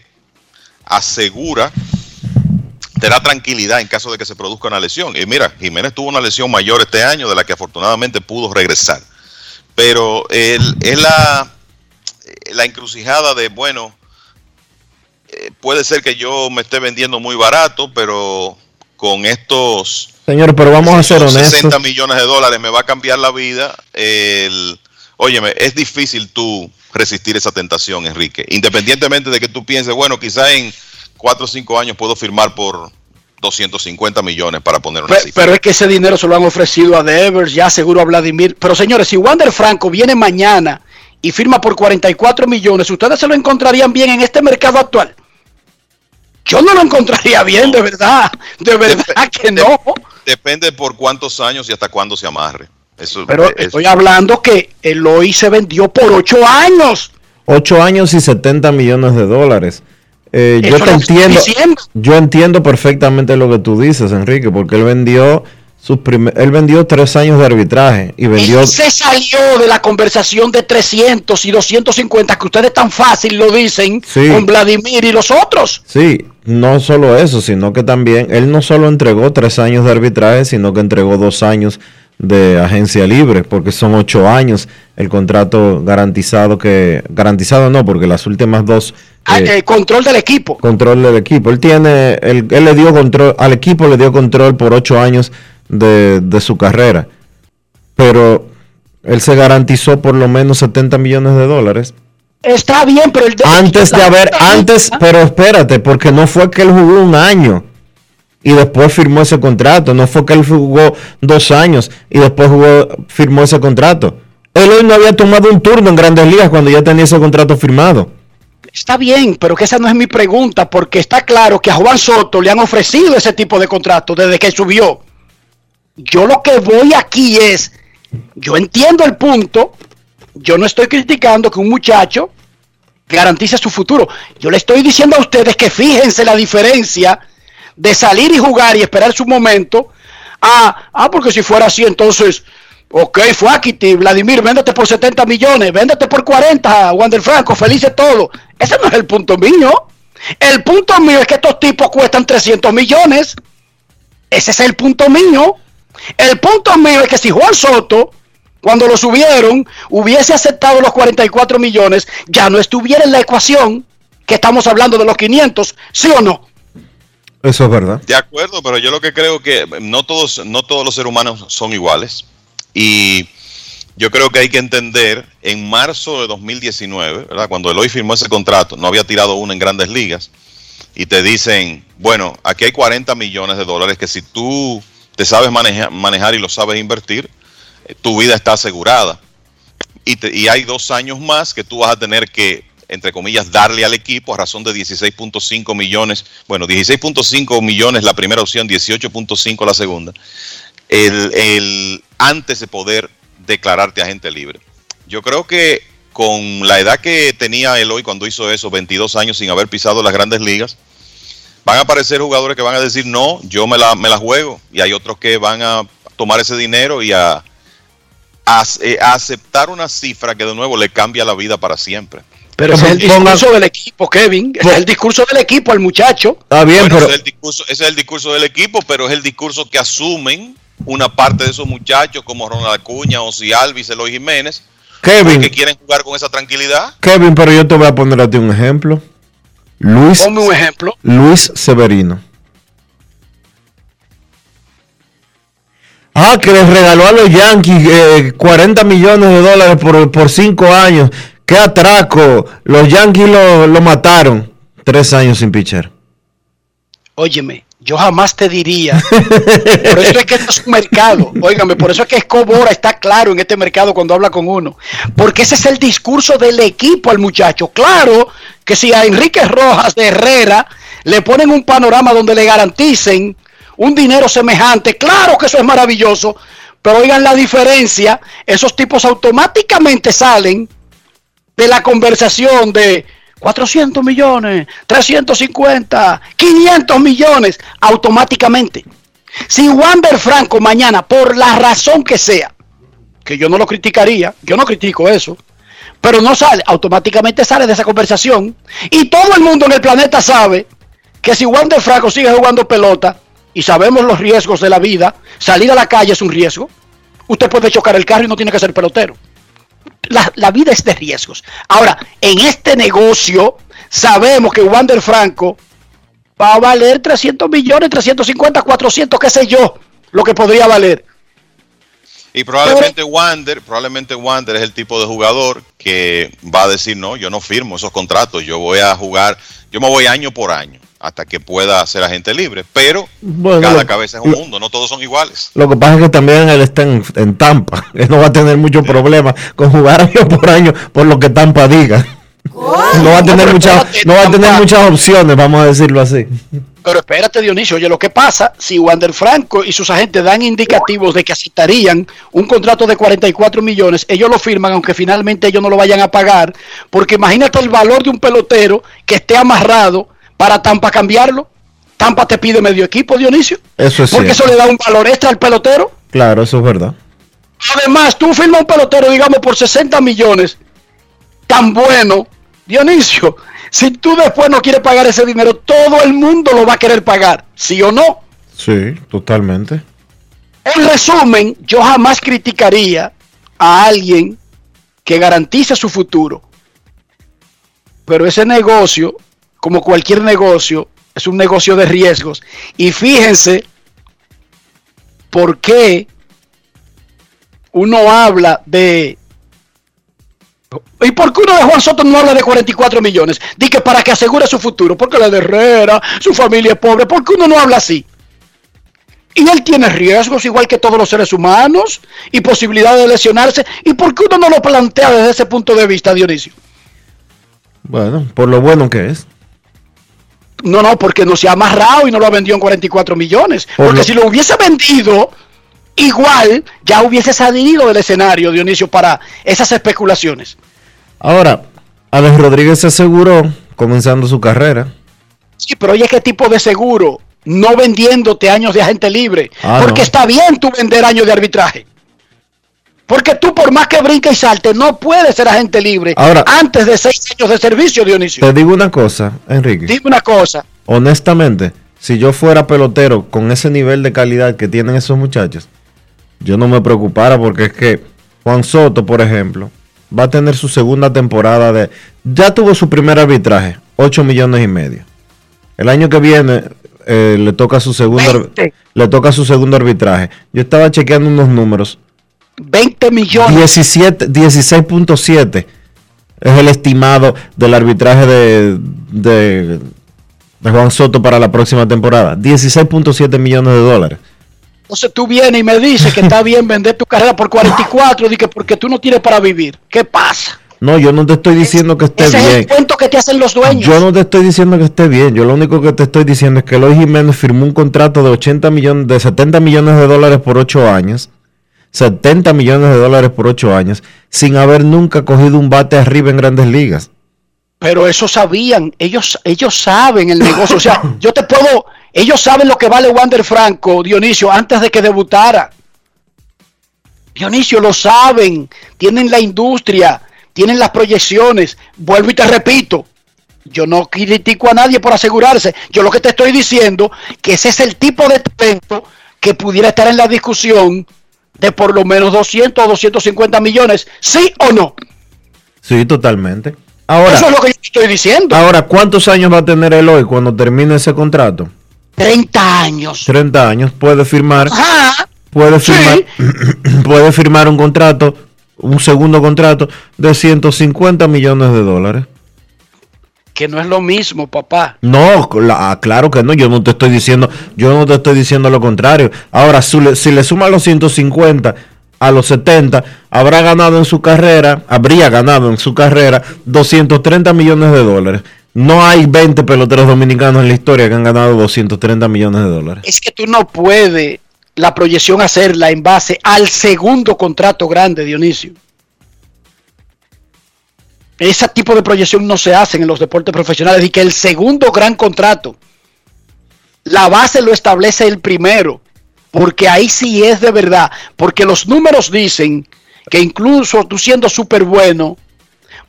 asegura, da tranquilidad en caso de que se produzca una lesión. Y mira, Jiménez tuvo una lesión mayor este año de la que afortunadamente pudo regresar. Pero es la, la encrucijada de, bueno, eh, puede ser que yo me esté vendiendo muy barato, pero con estos Señor, pero vamos a ser honestos. 60 millones de dólares me va a cambiar la vida. El, óyeme, es difícil tú resistir esa tentación, Enrique. Independientemente de que tú pienses, bueno, quizá en 4 o 5 años puedo firmar por 250 millones para poner una Pe- cifra. Pero es que ese dinero se lo han ofrecido a Devers, ya seguro a Vladimir. Pero señores, si Wander Franco viene mañana y firma por 44 millones, ¿ustedes se lo encontrarían bien en este mercado actual? Yo no lo encontraría bien, de verdad. De verdad que no. Depende por cuántos años y hasta cuándo se amarre. Eso Pero es- estoy hablando que Eloy se vendió por 8 años. 8 años y 70 millones de dólares. Eh, yo te entiendo. Yo entiendo perfectamente lo que tú dices, Enrique, porque él vendió sus él vendió tres años de arbitraje y vendió. Él se salió de la conversación de 300 y 250 que ustedes tan fácil lo dicen Sí. con Vladimir y los otros. Sí, no solo eso, sino que también él no solo entregó tres años de arbitraje, sino que entregó dos años de agencia libre, porque son ocho años el contrato garantizado que garantizado no, porque las últimas dos Ah, eh, eh, control del equipo. control del equipo. Él tiene, él, él le dio control, al equipo le dio control por ocho años de, de su carrera. Pero él se garantizó por lo menos 70 millones de dólares. Está bien, pero el Antes de haber, antes, pero espérate, porque no fue que él jugó un año y después firmó ese contrato. No fue que él jugó dos años y después jugó, firmó ese contrato. Él hoy no había tomado un turno en Grandes Ligas cuando ya tenía ese contrato firmado. Está bien, pero que esa no es mi pregunta, porque está claro que a Juan Soto le han ofrecido ese tipo de contrato desde que subió. Yo lo que voy aquí es, yo entiendo el punto, yo no estoy criticando que un muchacho garantice su futuro. Yo le estoy diciendo a ustedes que fíjense la diferencia de salir y jugar y esperar su momento. Ah, ah, porque si fuera así, entonces, ok, fue Akiti, Vladimir, véndete por 70 millones, véndete por 40, Wander Franco, felices todo. Ese no es el punto mío. El punto mío es que estos tipos cuestan 300 millones. Ese es el punto mío. El punto mío es que si Juan Soto, cuando lo subieron, hubiese aceptado los 44 millones, ya no estuviera en la ecuación que estamos hablando de los 500, ¿sí o no? Eso es verdad. De acuerdo, pero yo lo que creo que no todos, no todos los seres humanos son iguales. Y yo creo que hay que entender, en marzo de 2019, ¿verdad? cuando Eloy firmó ese contrato, no había tirado uno en grandes ligas, y te dicen, bueno, aquí hay 40 millones de dólares que si tú te sabes maneja- manejar y lo sabes invertir, eh, tu vida está asegurada. Y, te- y hay dos años más que tú vas a tener que, entre comillas, darle al equipo a razón de 16.5 millones, bueno, 16.5 millones la primera opción, 18.5 la segunda, el, el- antes de poder declararte agente libre. Yo creo que con la edad que tenía Eloy cuando hizo eso, 22 años sin haber pisado las grandes ligas, van a aparecer jugadores que van a decir, no, yo me la, me la juego. Y hay otros que van a tomar ese dinero y a, a- eh, a aceptar una cifra que de nuevo le cambia la vida para siempre. Pero ese es el discurso del equipo, Kevin. Ese es el discurso del equipo, el muchacho. Está bien, Bueno, pero ese, es el discurso, ese es el discurso del equipo, pero es el discurso que asumen una parte de esos muchachos como Ronald Acuña, Osi Alvis, Eloy Jiménez, Kevin, que quieren jugar con esa tranquilidad. Kevin, pero yo te voy a poner a ti un ejemplo. Luis, Ponme un ejemplo. Luis Severino. Ah, que les regaló a los Yankees eh, 40 millones de dólares por, por cinco años. ¡Qué atraco! Los Yankees lo, lo mataron. Tres años sin pitcher. Óyeme, yo jamás te diría. Por eso es que esto es un mercado. Óigame, por eso es que Escobora está claro en este mercado cuando habla con uno. Porque ese es el discurso del equipo al muchacho. Claro que si a Enrique Rojas de Herrera le ponen un panorama donde le garanticen un dinero semejante, claro que eso es maravilloso. Pero oigan la diferencia, esos tipos automáticamente salen de la conversación de 400 millones, 350, 500 millones, automáticamente. Si Wander Franco mañana, por la razón que sea, que yo no lo criticaría, yo no critico eso, pero no sale, automáticamente sale de esa conversación. Y todo el mundo en el planeta sabe que si Wander Franco sigue jugando pelota, y sabemos los riesgos de la vida, salir a la calle es un riesgo. Usted puede chocar el carro y no tiene que ser pelotero la, vida es de riesgos. Ahora, en este negocio, sabemos que Wander Franco va a valer 300 millones, 350, 400, qué sé yo, lo que podría valer. Y probablemente Wander, probablemente Wander es el tipo de jugador que va a decir, no, yo no firmo esos contratos, yo voy a jugar, yo me voy año por año hasta que pueda ser agente libre. Pero cada cabeza es un mundo, no todos son iguales. Lo que pasa es que también él está en, Tampa. Él no va a tener muchos problemas con jugar año por año por lo que Tampa diga. No va a tener, muchas, no va a tener muchas opciones, vamos a decirlo así. Pero espérate, Dionisio, oye, lo que pasa, si Wander Franco y sus agentes dan indicativos de que aceptarían un contrato de 44 millones, ellos lo firman, aunque finalmente ellos no lo vayan a pagar, porque imagínate el valor de un pelotero que esté amarrado para Tampa cambiarlo. Tampa te pide medio equipo, Dionisio. Eso es Porque eso le da un valor extra al pelotero. Claro, eso es verdad. Además, tú firmas un pelotero, digamos, por 60 millones, tan bueno, Dionisio, si tú después no quieres pagar ese dinero, todo el mundo lo va a querer pagar, ¿sí o no? Sí, totalmente. En resumen, yo jamás criticaría a alguien que garantice su futuro. Pero ese negocio como cualquier negocio, es un negocio de riesgos. Y fíjense por qué uno habla de... ¿Y por qué uno de Juan Soto no habla de 44 millones? Dice que para que asegure su futuro, porque la de Herrera, su familia es pobre, ¿por qué uno no habla así? Y él tiene riesgos igual que todos los seres humanos y posibilidad de lesionarse. ¿Y por qué uno no lo plantea desde ese punto de vista, Dionisio? Bueno, por lo bueno que es. No, no, porque no se ha amarrado y no lo ha vendido en 44 millones. porque si lo hubiese vendido, igual ya hubiese salido del escenario, Dionisio, para esas especulaciones. Ahora, Alex Rodríguez se aseguró comenzando su carrera. Sí, pero oye, ¿qué tipo de seguro? No vendiéndote años de agente libre. Ah, porque está bien tú vender años de arbitraje. Porque tú, por más que brinque y salte, no puedes ser agente libre antes de seis años de servicio, Dionisio. Te digo una cosa, Enrique. Dime una cosa. Honestamente, si yo fuera pelotero con ese nivel de calidad que tienen esos muchachos, yo no me preocupara porque es que Juan Soto, por ejemplo, va a tener su segunda temporada de... Ya tuvo su primer arbitraje, 8 millones y medio. El año que viene eh, le toca su segundo le toca su segundo arbitraje. Yo estaba chequeando unos números 20 millones. 16.7 es el estimado del arbitraje de, de, Juan Soto para la próxima temporada. 16.7 millones de dólares. Entonces tú vienes y me dices que está bien vender tu carrera por 44 y que porque tú no tienes para vivir. ¿Qué pasa? No, yo no te estoy diciendo que esté bien. Es el cuento que te hacen los dueños. Yo no te estoy diciendo que esté bien. Yo lo único que te estoy diciendo es que Eloy Jiménez firmó un contrato de 80 millones, de 70 millones de dólares por 8 años 70 millones de dólares por 8 años, sin haber nunca cogido un bate arriba en grandes ligas. Pero eso sabían, ellos, ellos saben el negocio. O sea, yo te puedo, ellos saben lo que vale Wander Franco, Dionisio, antes de que debutara. Dionisio, lo saben, tienen la industria, tienen las proyecciones. Vuelvo y te repito, yo no critico a nadie por asegurarse. Yo lo que te estoy diciendo, que ese es el tipo de talento que pudiera estar en la discusión de por lo menos 200 o 250 millones, ¿sí o no? Sí, totalmente. Ahora, Eso es lo que yo estoy diciendo. Ahora, ¿cuántos años va a tener él hoy cuando termine ese contrato? 30 años. 30 años. Puede firmar. Puede firmar, puede firmar un contrato, un segundo contrato de 150 millones de dólares. Que no es lo mismo, papá. No, la- claro que no, yo no te estoy diciendo, yo no te estoy diciendo lo contrario. Ahora, si le, si le suman los 150 a los 70, habrá ganado en su carrera, habría ganado en su carrera 230 millones de dólares. No hay 20 peloteros dominicanos en la historia que han ganado 230 millones de dólares. Es que tú no puedes la proyección hacerla en base al segundo contrato grande, Dionisio. Ese tipo de proyección no se hace en los deportes profesionales y que el segundo gran contrato, la base lo establece el primero, porque ahí sí es de verdad, porque los números dicen que incluso tú siendo súper bueno,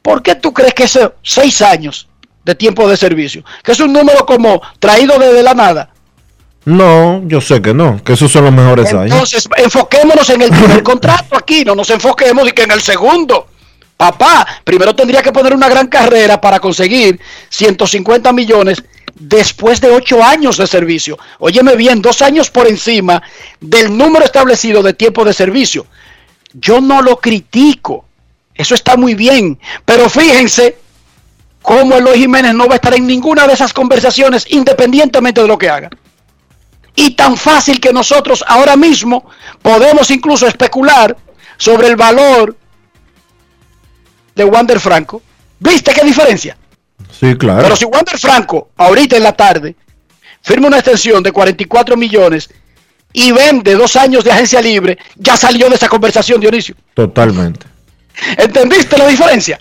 ¿por qué tú crees que esos seis años de tiempo de servicio, que es un número como traído desde la nada? No, yo sé que no, que esos son los mejores años. Entonces, enfoquémonos en el primer contrato aquí, no nos enfoquemos y que en el segundo. Papá, primero tendría que poner una gran carrera para conseguir 150 millones después de ocho años de servicio. Óyeme bien, dos años por encima del número establecido de tiempo de servicio. Yo no lo critico, eso está muy bien, pero fíjense cómo Eloy Jiménez no va a estar en ninguna de esas conversaciones independientemente de lo que haga. Y tan fácil que nosotros ahora mismo podemos incluso especular sobre el valor de Wander Franco. ¿Viste qué diferencia? Sí, claro. Pero si Wander Franco, ahorita en la tarde, firma una extensión de 44 millones y vende dos años de agencia libre, ya salió de esa conversación, Dionisio. Totalmente. ¿Entendiste la diferencia?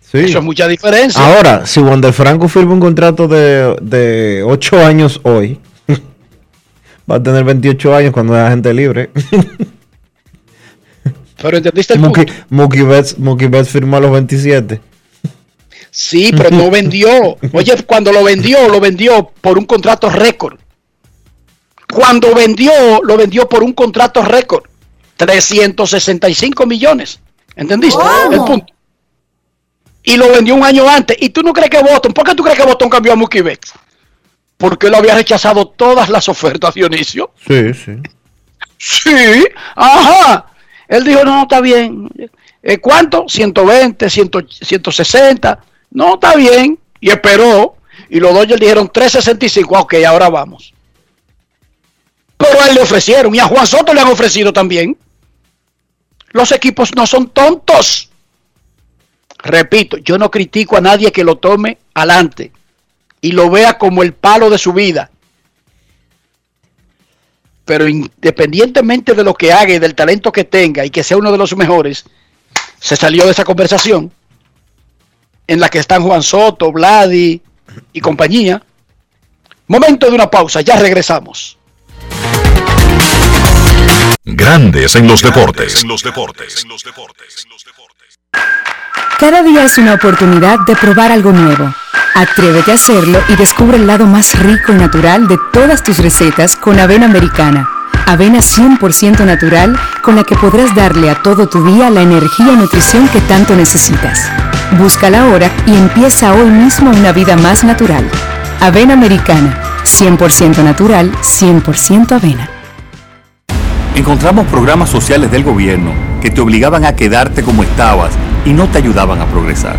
Sí. Eso es mucha diferencia. Ahora, si Wander Franco firma un contrato de, de 8 años hoy, va a tener 28 años cuando es agente libre. Pero entendiste el Mookie, punto. Mookie Betts, Mookie Betts firmó a los 27. Sí, pero no vendió. Oye, cuando lo vendió, lo vendió por un contrato récord. Cuando vendió, lo vendió por un contrato récord. 365 millones. ¿Entendiste? El punto. Y lo vendió un año antes. ¿Y tú no crees que Boston? ¿Por qué tú crees que Boston cambió a Mookie Betts? Porque él había rechazado todas las ofertas, Dionisio. Sí, sí. Sí, ajá. Él dijo, no, está bien. Eh, ¿Cuánto? 120, 100, 160. No, está bien. Y esperó. Y los Dodgers dijeron 365. Ok, ahora vamos. Pero a él le ofrecieron. Y a Juan Soto le han ofrecido también. Los equipos no son tontos. Repito, yo no critico a nadie que lo tome adelante y lo vea como el palo de su vida. Pero independientemente de lo que haga y del talento que tenga y que sea uno de los mejores, se salió de esa conversación en la que están Juan Soto, Vladi y compañía. Momento de una pausa, ya regresamos. Grandes en los deportes. En los deportes. Cada día es una oportunidad de probar algo nuevo. Atrévete a hacerlo y descubre el lado más rico y natural de todas tus recetas con avena americana. Avena 100% natural con la que podrás darle a todo tu día la energía y nutrición que tanto necesitas. Búscala ahora y empieza hoy mismo una vida más natural. Avena americana, 100% natural, 100% avena. Encontramos programas sociales del gobierno que te obligaban a quedarte como estabas y no te ayudaban a progresar.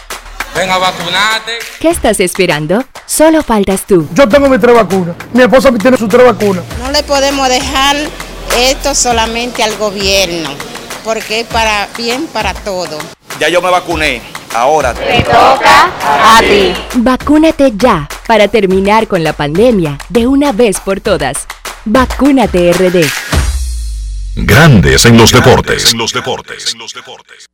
Ven a vacunarte. ¿Qué estás esperando? Solo faltas tú. Yo tengo mi tres vacunas. Mi esposa tiene sus tres vacunas. No le podemos dejar esto solamente al gobierno, porque es para bien para todo. Ya yo me vacuné. Ahora Te toca a ti. Vacúnate ya para terminar con la pandemia de una vez por todas. Vacúnate RD. Grandes en los deportes. En los deportes. En los deportes.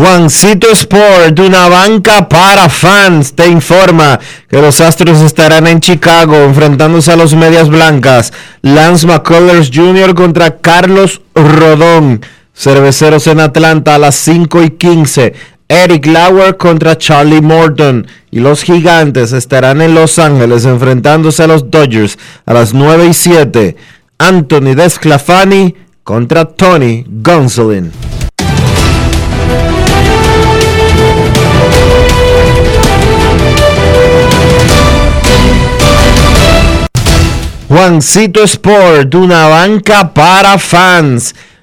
Juancito Sport, una banca para fans, te informa que los Astros estarán en Chicago enfrentándose a los Medias Blancas. Lance McCullers Jr. contra Carlos Rodón. Cerveceros en Atlanta a las 5 y 15. Eric Lauer contra Charlie Morton. Y los Gigantes estarán en Los Ángeles enfrentándose a los Dodgers a las 9 y 7. Anthony Desclafani contra Tony Gonsolin. Juancito Sport, una banca para fans.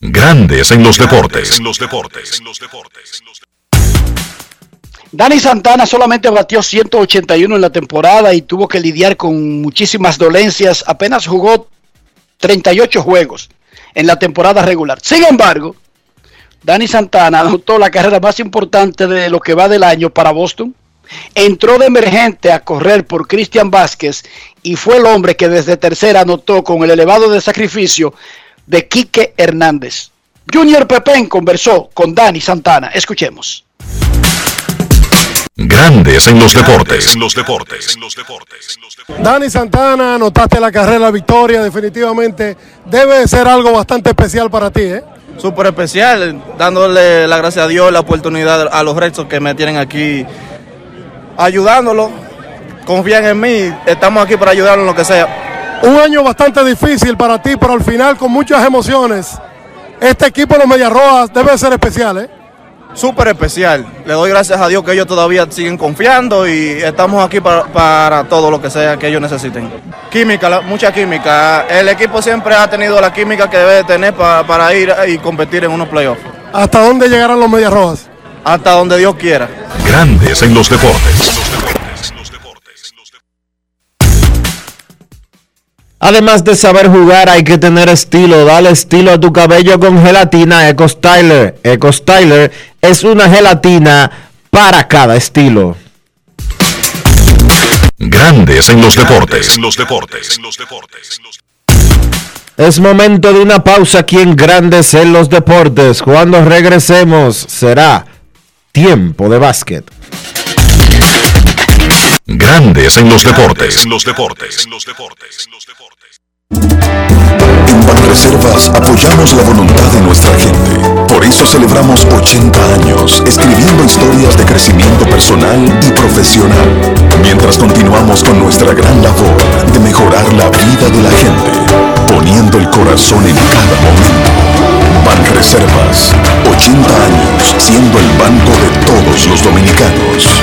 Grandes en los deportes. Dani Santana solamente batió 181 en la temporada y tuvo que lidiar con muchísimas dolencias. Apenas jugó 38 juegos en la temporada regular. Sin embargo, Dani Santana anotó la carrera más importante de lo que va del año para Boston. Entró de emergente a correr por Cristian Vázquez y fue el hombre que desde tercera anotó con el elevado de sacrificio de Quique Hernández. Junior Pepén conversó con Dani Santana. Escuchemos. Grandes en los deportes. En los deportes. Dani Santana, anotaste la carrera victoria, definitivamente debe ser algo bastante especial para ti, ¿eh? Súper especial, dándole la gracia a Dios, la oportunidad a los restos que me tienen aquí, ayudándolo, confían en mí, estamos aquí para ayudarlo en lo que sea. Un año bastante difícil para ti, pero al final con muchas emociones. Este equipo de los Mediarrojas debe ser especial, ¿eh? Súper especial. Le doy gracias a Dios que ellos todavía siguen confiando y estamos aquí para, para todo lo que sea que ellos necesiten. Química, la- mucha química. El equipo siempre ha tenido la química que debe de tener pa- para ir y competir en unos playoffs. ¿Hasta dónde llegarán los Mediarrojas? Hasta donde Dios quiera. Grandes en los deportes. Además de saber jugar, hay que tener estilo. Dale estilo a tu cabello con gelatina Eco Styler. Eco Styler es una gelatina para cada estilo. Grandes en los deportes. En los deportes. Es momento de una pausa aquí en Grandes en los Deportes. Cuando regresemos será tiempo de básquet. Grandes en los deportes. En los deportes. En Banreservas apoyamos la voluntad de nuestra gente. Por eso celebramos 80 años escribiendo historias de crecimiento personal y profesional, mientras continuamos con nuestra gran labor de mejorar la vida de la gente, poniendo el corazón en cada momento. Banreservas, 80 años siendo el banco de todos los dominicanos.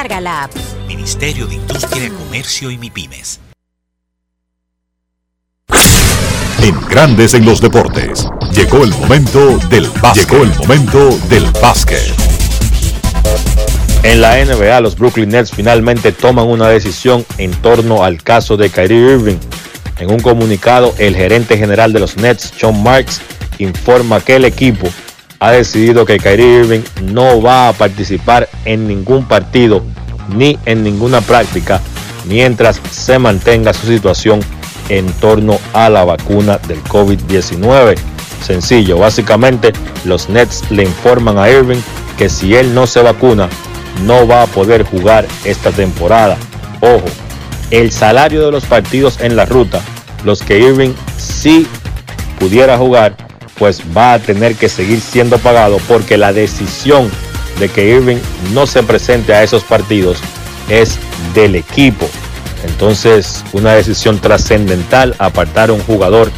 la app. Ministerio de Industria, Comercio y MIPIMES. En Grandes en los deportes. Llegó el momento del básquet. Llegó el momento del básquet. En la NBA, los Brooklyn Nets finalmente toman una decisión en torno al caso de Kyrie Irving. En un comunicado, el gerente general de los Nets, Sean Marks, informa que el equipo ha decidido que Kyrie Irving no va a participar en ningún partido ni en ninguna práctica mientras se mantenga su situación en torno a la vacuna del COVID-19. Sencillo, básicamente los Nets le informan a Irving que si él no se vacuna, no va a poder jugar esta temporada. Ojo, el salario de los partidos en la ruta, los que Irving sí pudiera jugar, pues va a tener que seguir siendo pagado porque la decisión de que Irving no se presente a esos partidos es del equipo. Entonces, una decisión trascendental, apartar a un jugador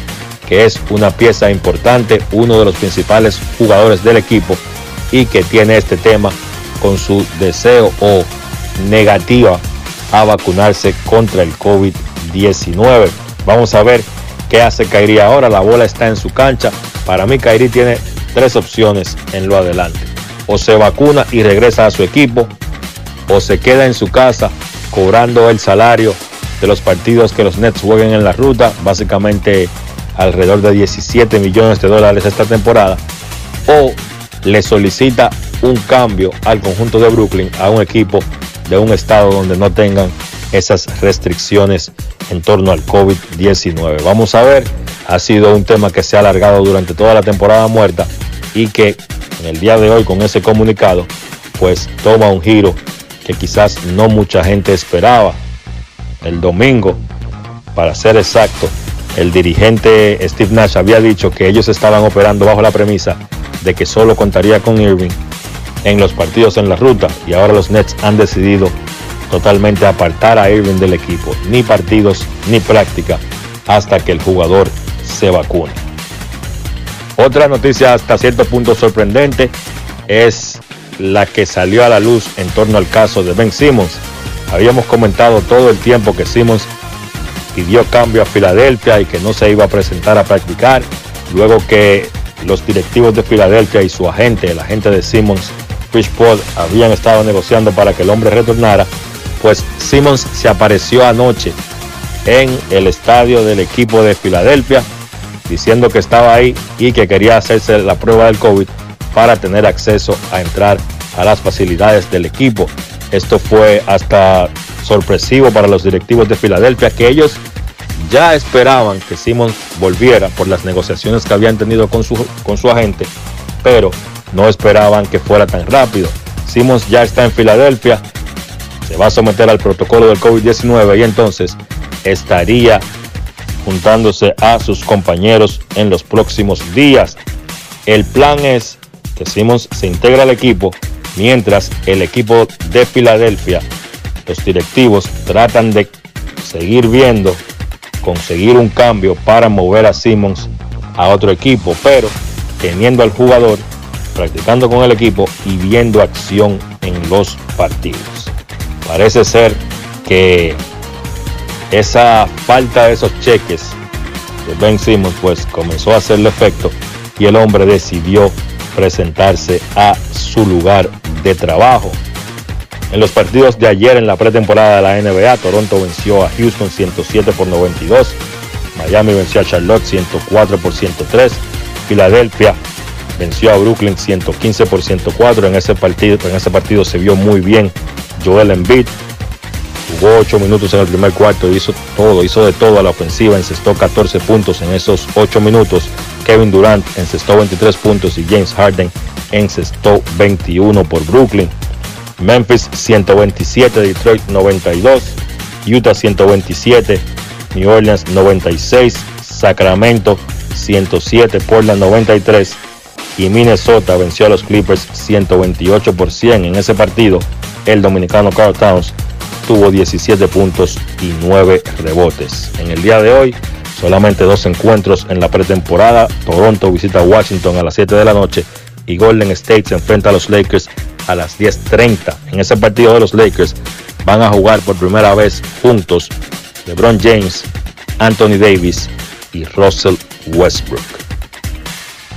que es una pieza importante, uno de los principales jugadores del equipo y que tiene este tema con su deseo o negativa a vacunarse contra el COVID-19. Vamos a ver qué hace Kairi ahora. La bola está en su cancha. Para mí, Kairi tiene tres opciones en lo adelante. O se vacuna y regresa a su equipo, o se queda en su casa cobrando el salario de los partidos que los Nets jueguen en la ruta, básicamente alrededor de 17 millones de dólares esta temporada, o le solicita un cambio al conjunto de Brooklyn a un equipo de un estado donde no tengan esas restricciones en torno al COVID-19. Vamos a ver, ha sido un tema que se ha alargado durante toda la temporada muerta y que en el día de hoy con ese comunicado pues toma un giro que quizás no mucha gente esperaba. El domingo, para ser exacto, el dirigente Steve Nash había dicho que ellos estaban operando bajo la premisa de que solo contaría con Irving en los partidos en la ruta y ahora los Nets han decidido totalmente apartar a Irving del equipo, ni partidos ni práctica hasta que el jugador se vacune. Otra noticia hasta cierto punto sorprendente es la que salió a la luz en torno al caso de Ben Simmons. Habíamos comentado todo el tiempo que Simmons pidió cambio a Filadelfia y que no se iba a presentar a practicar, luego que los directivos de Filadelfia y su agente, el agente de Simmons, Chris Paul, habían estado negociando para que el hombre retornara, pues Simmons se apareció anoche en el estadio del equipo de Filadelfia diciendo que estaba ahí y que quería hacerse la prueba del COVID para tener acceso a entrar a las facilidades del equipo. Esto fue hasta sorpresivo para los directivos de Filadelfia, que ellos ya esperaban que Simmons volviera por las negociaciones que habían tenido con su, con su agente, pero no esperaban que fuera tan rápido. Simmons ya está en Filadelfia, se va a someter al protocolo del COVID-19 y entonces estaría juntándose a sus compañeros en los próximos días. El plan es que Simmons se integra al equipo mientras el equipo de Filadelfia, los directivos tratan de seguir viendo, conseguir un cambio para mover a Simmons a otro equipo, pero teniendo al jugador, practicando con el equipo y viendo acción en los partidos. Parece ser que esa falta de esos cheques de Ben Simmons pues comenzó a hacerle efecto y el hombre decidió presentarse a su lugar de trabajo. En los partidos de ayer en la pretemporada de la NBA, Toronto venció a Houston 107 por 92, Miami venció a Charlotte 104 por 103, Filadelfia venció a Brooklyn 115 por 104. En ese partido, en ese partido se vio muy bien Joel Embiid. Jugó 8 minutos en el primer cuarto, hizo todo, hizo de todo a la ofensiva, encestó 14 puntos en esos 8 minutos. Kevin Durant encestó 23 puntos y James Harden encestó 21 por Brooklyn. Memphis 127, Detroit 92, Utah 127, New Orleans 96, Sacramento 107, Portland 93 y Minnesota venció a los Clippers 128 por 100. En ese partido, el dominicano Carl Towns tuvo 17 puntos y 9 rebotes. En el día de hoy, solamente dos encuentros en la pretemporada. Toronto visita Washington a las 7 de la noche y Golden State se enfrenta a los Lakers a las 10.30. En ese partido de los Lakers van a jugar por primera vez juntos LeBron James, Anthony Davis y Russell Westbrook.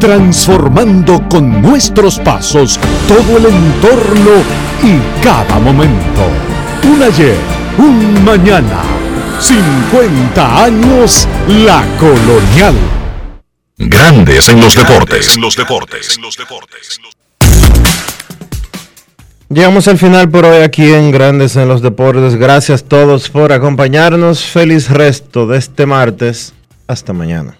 transformando con nuestros pasos todo el entorno y cada momento. Un ayer, un mañana, 50 años la colonial. Grandes en los deportes. En los deportes. Llegamos al final por hoy aquí en Grandes en los Deportes. Gracias a todos por acompañarnos. Feliz resto de este martes. Hasta mañana.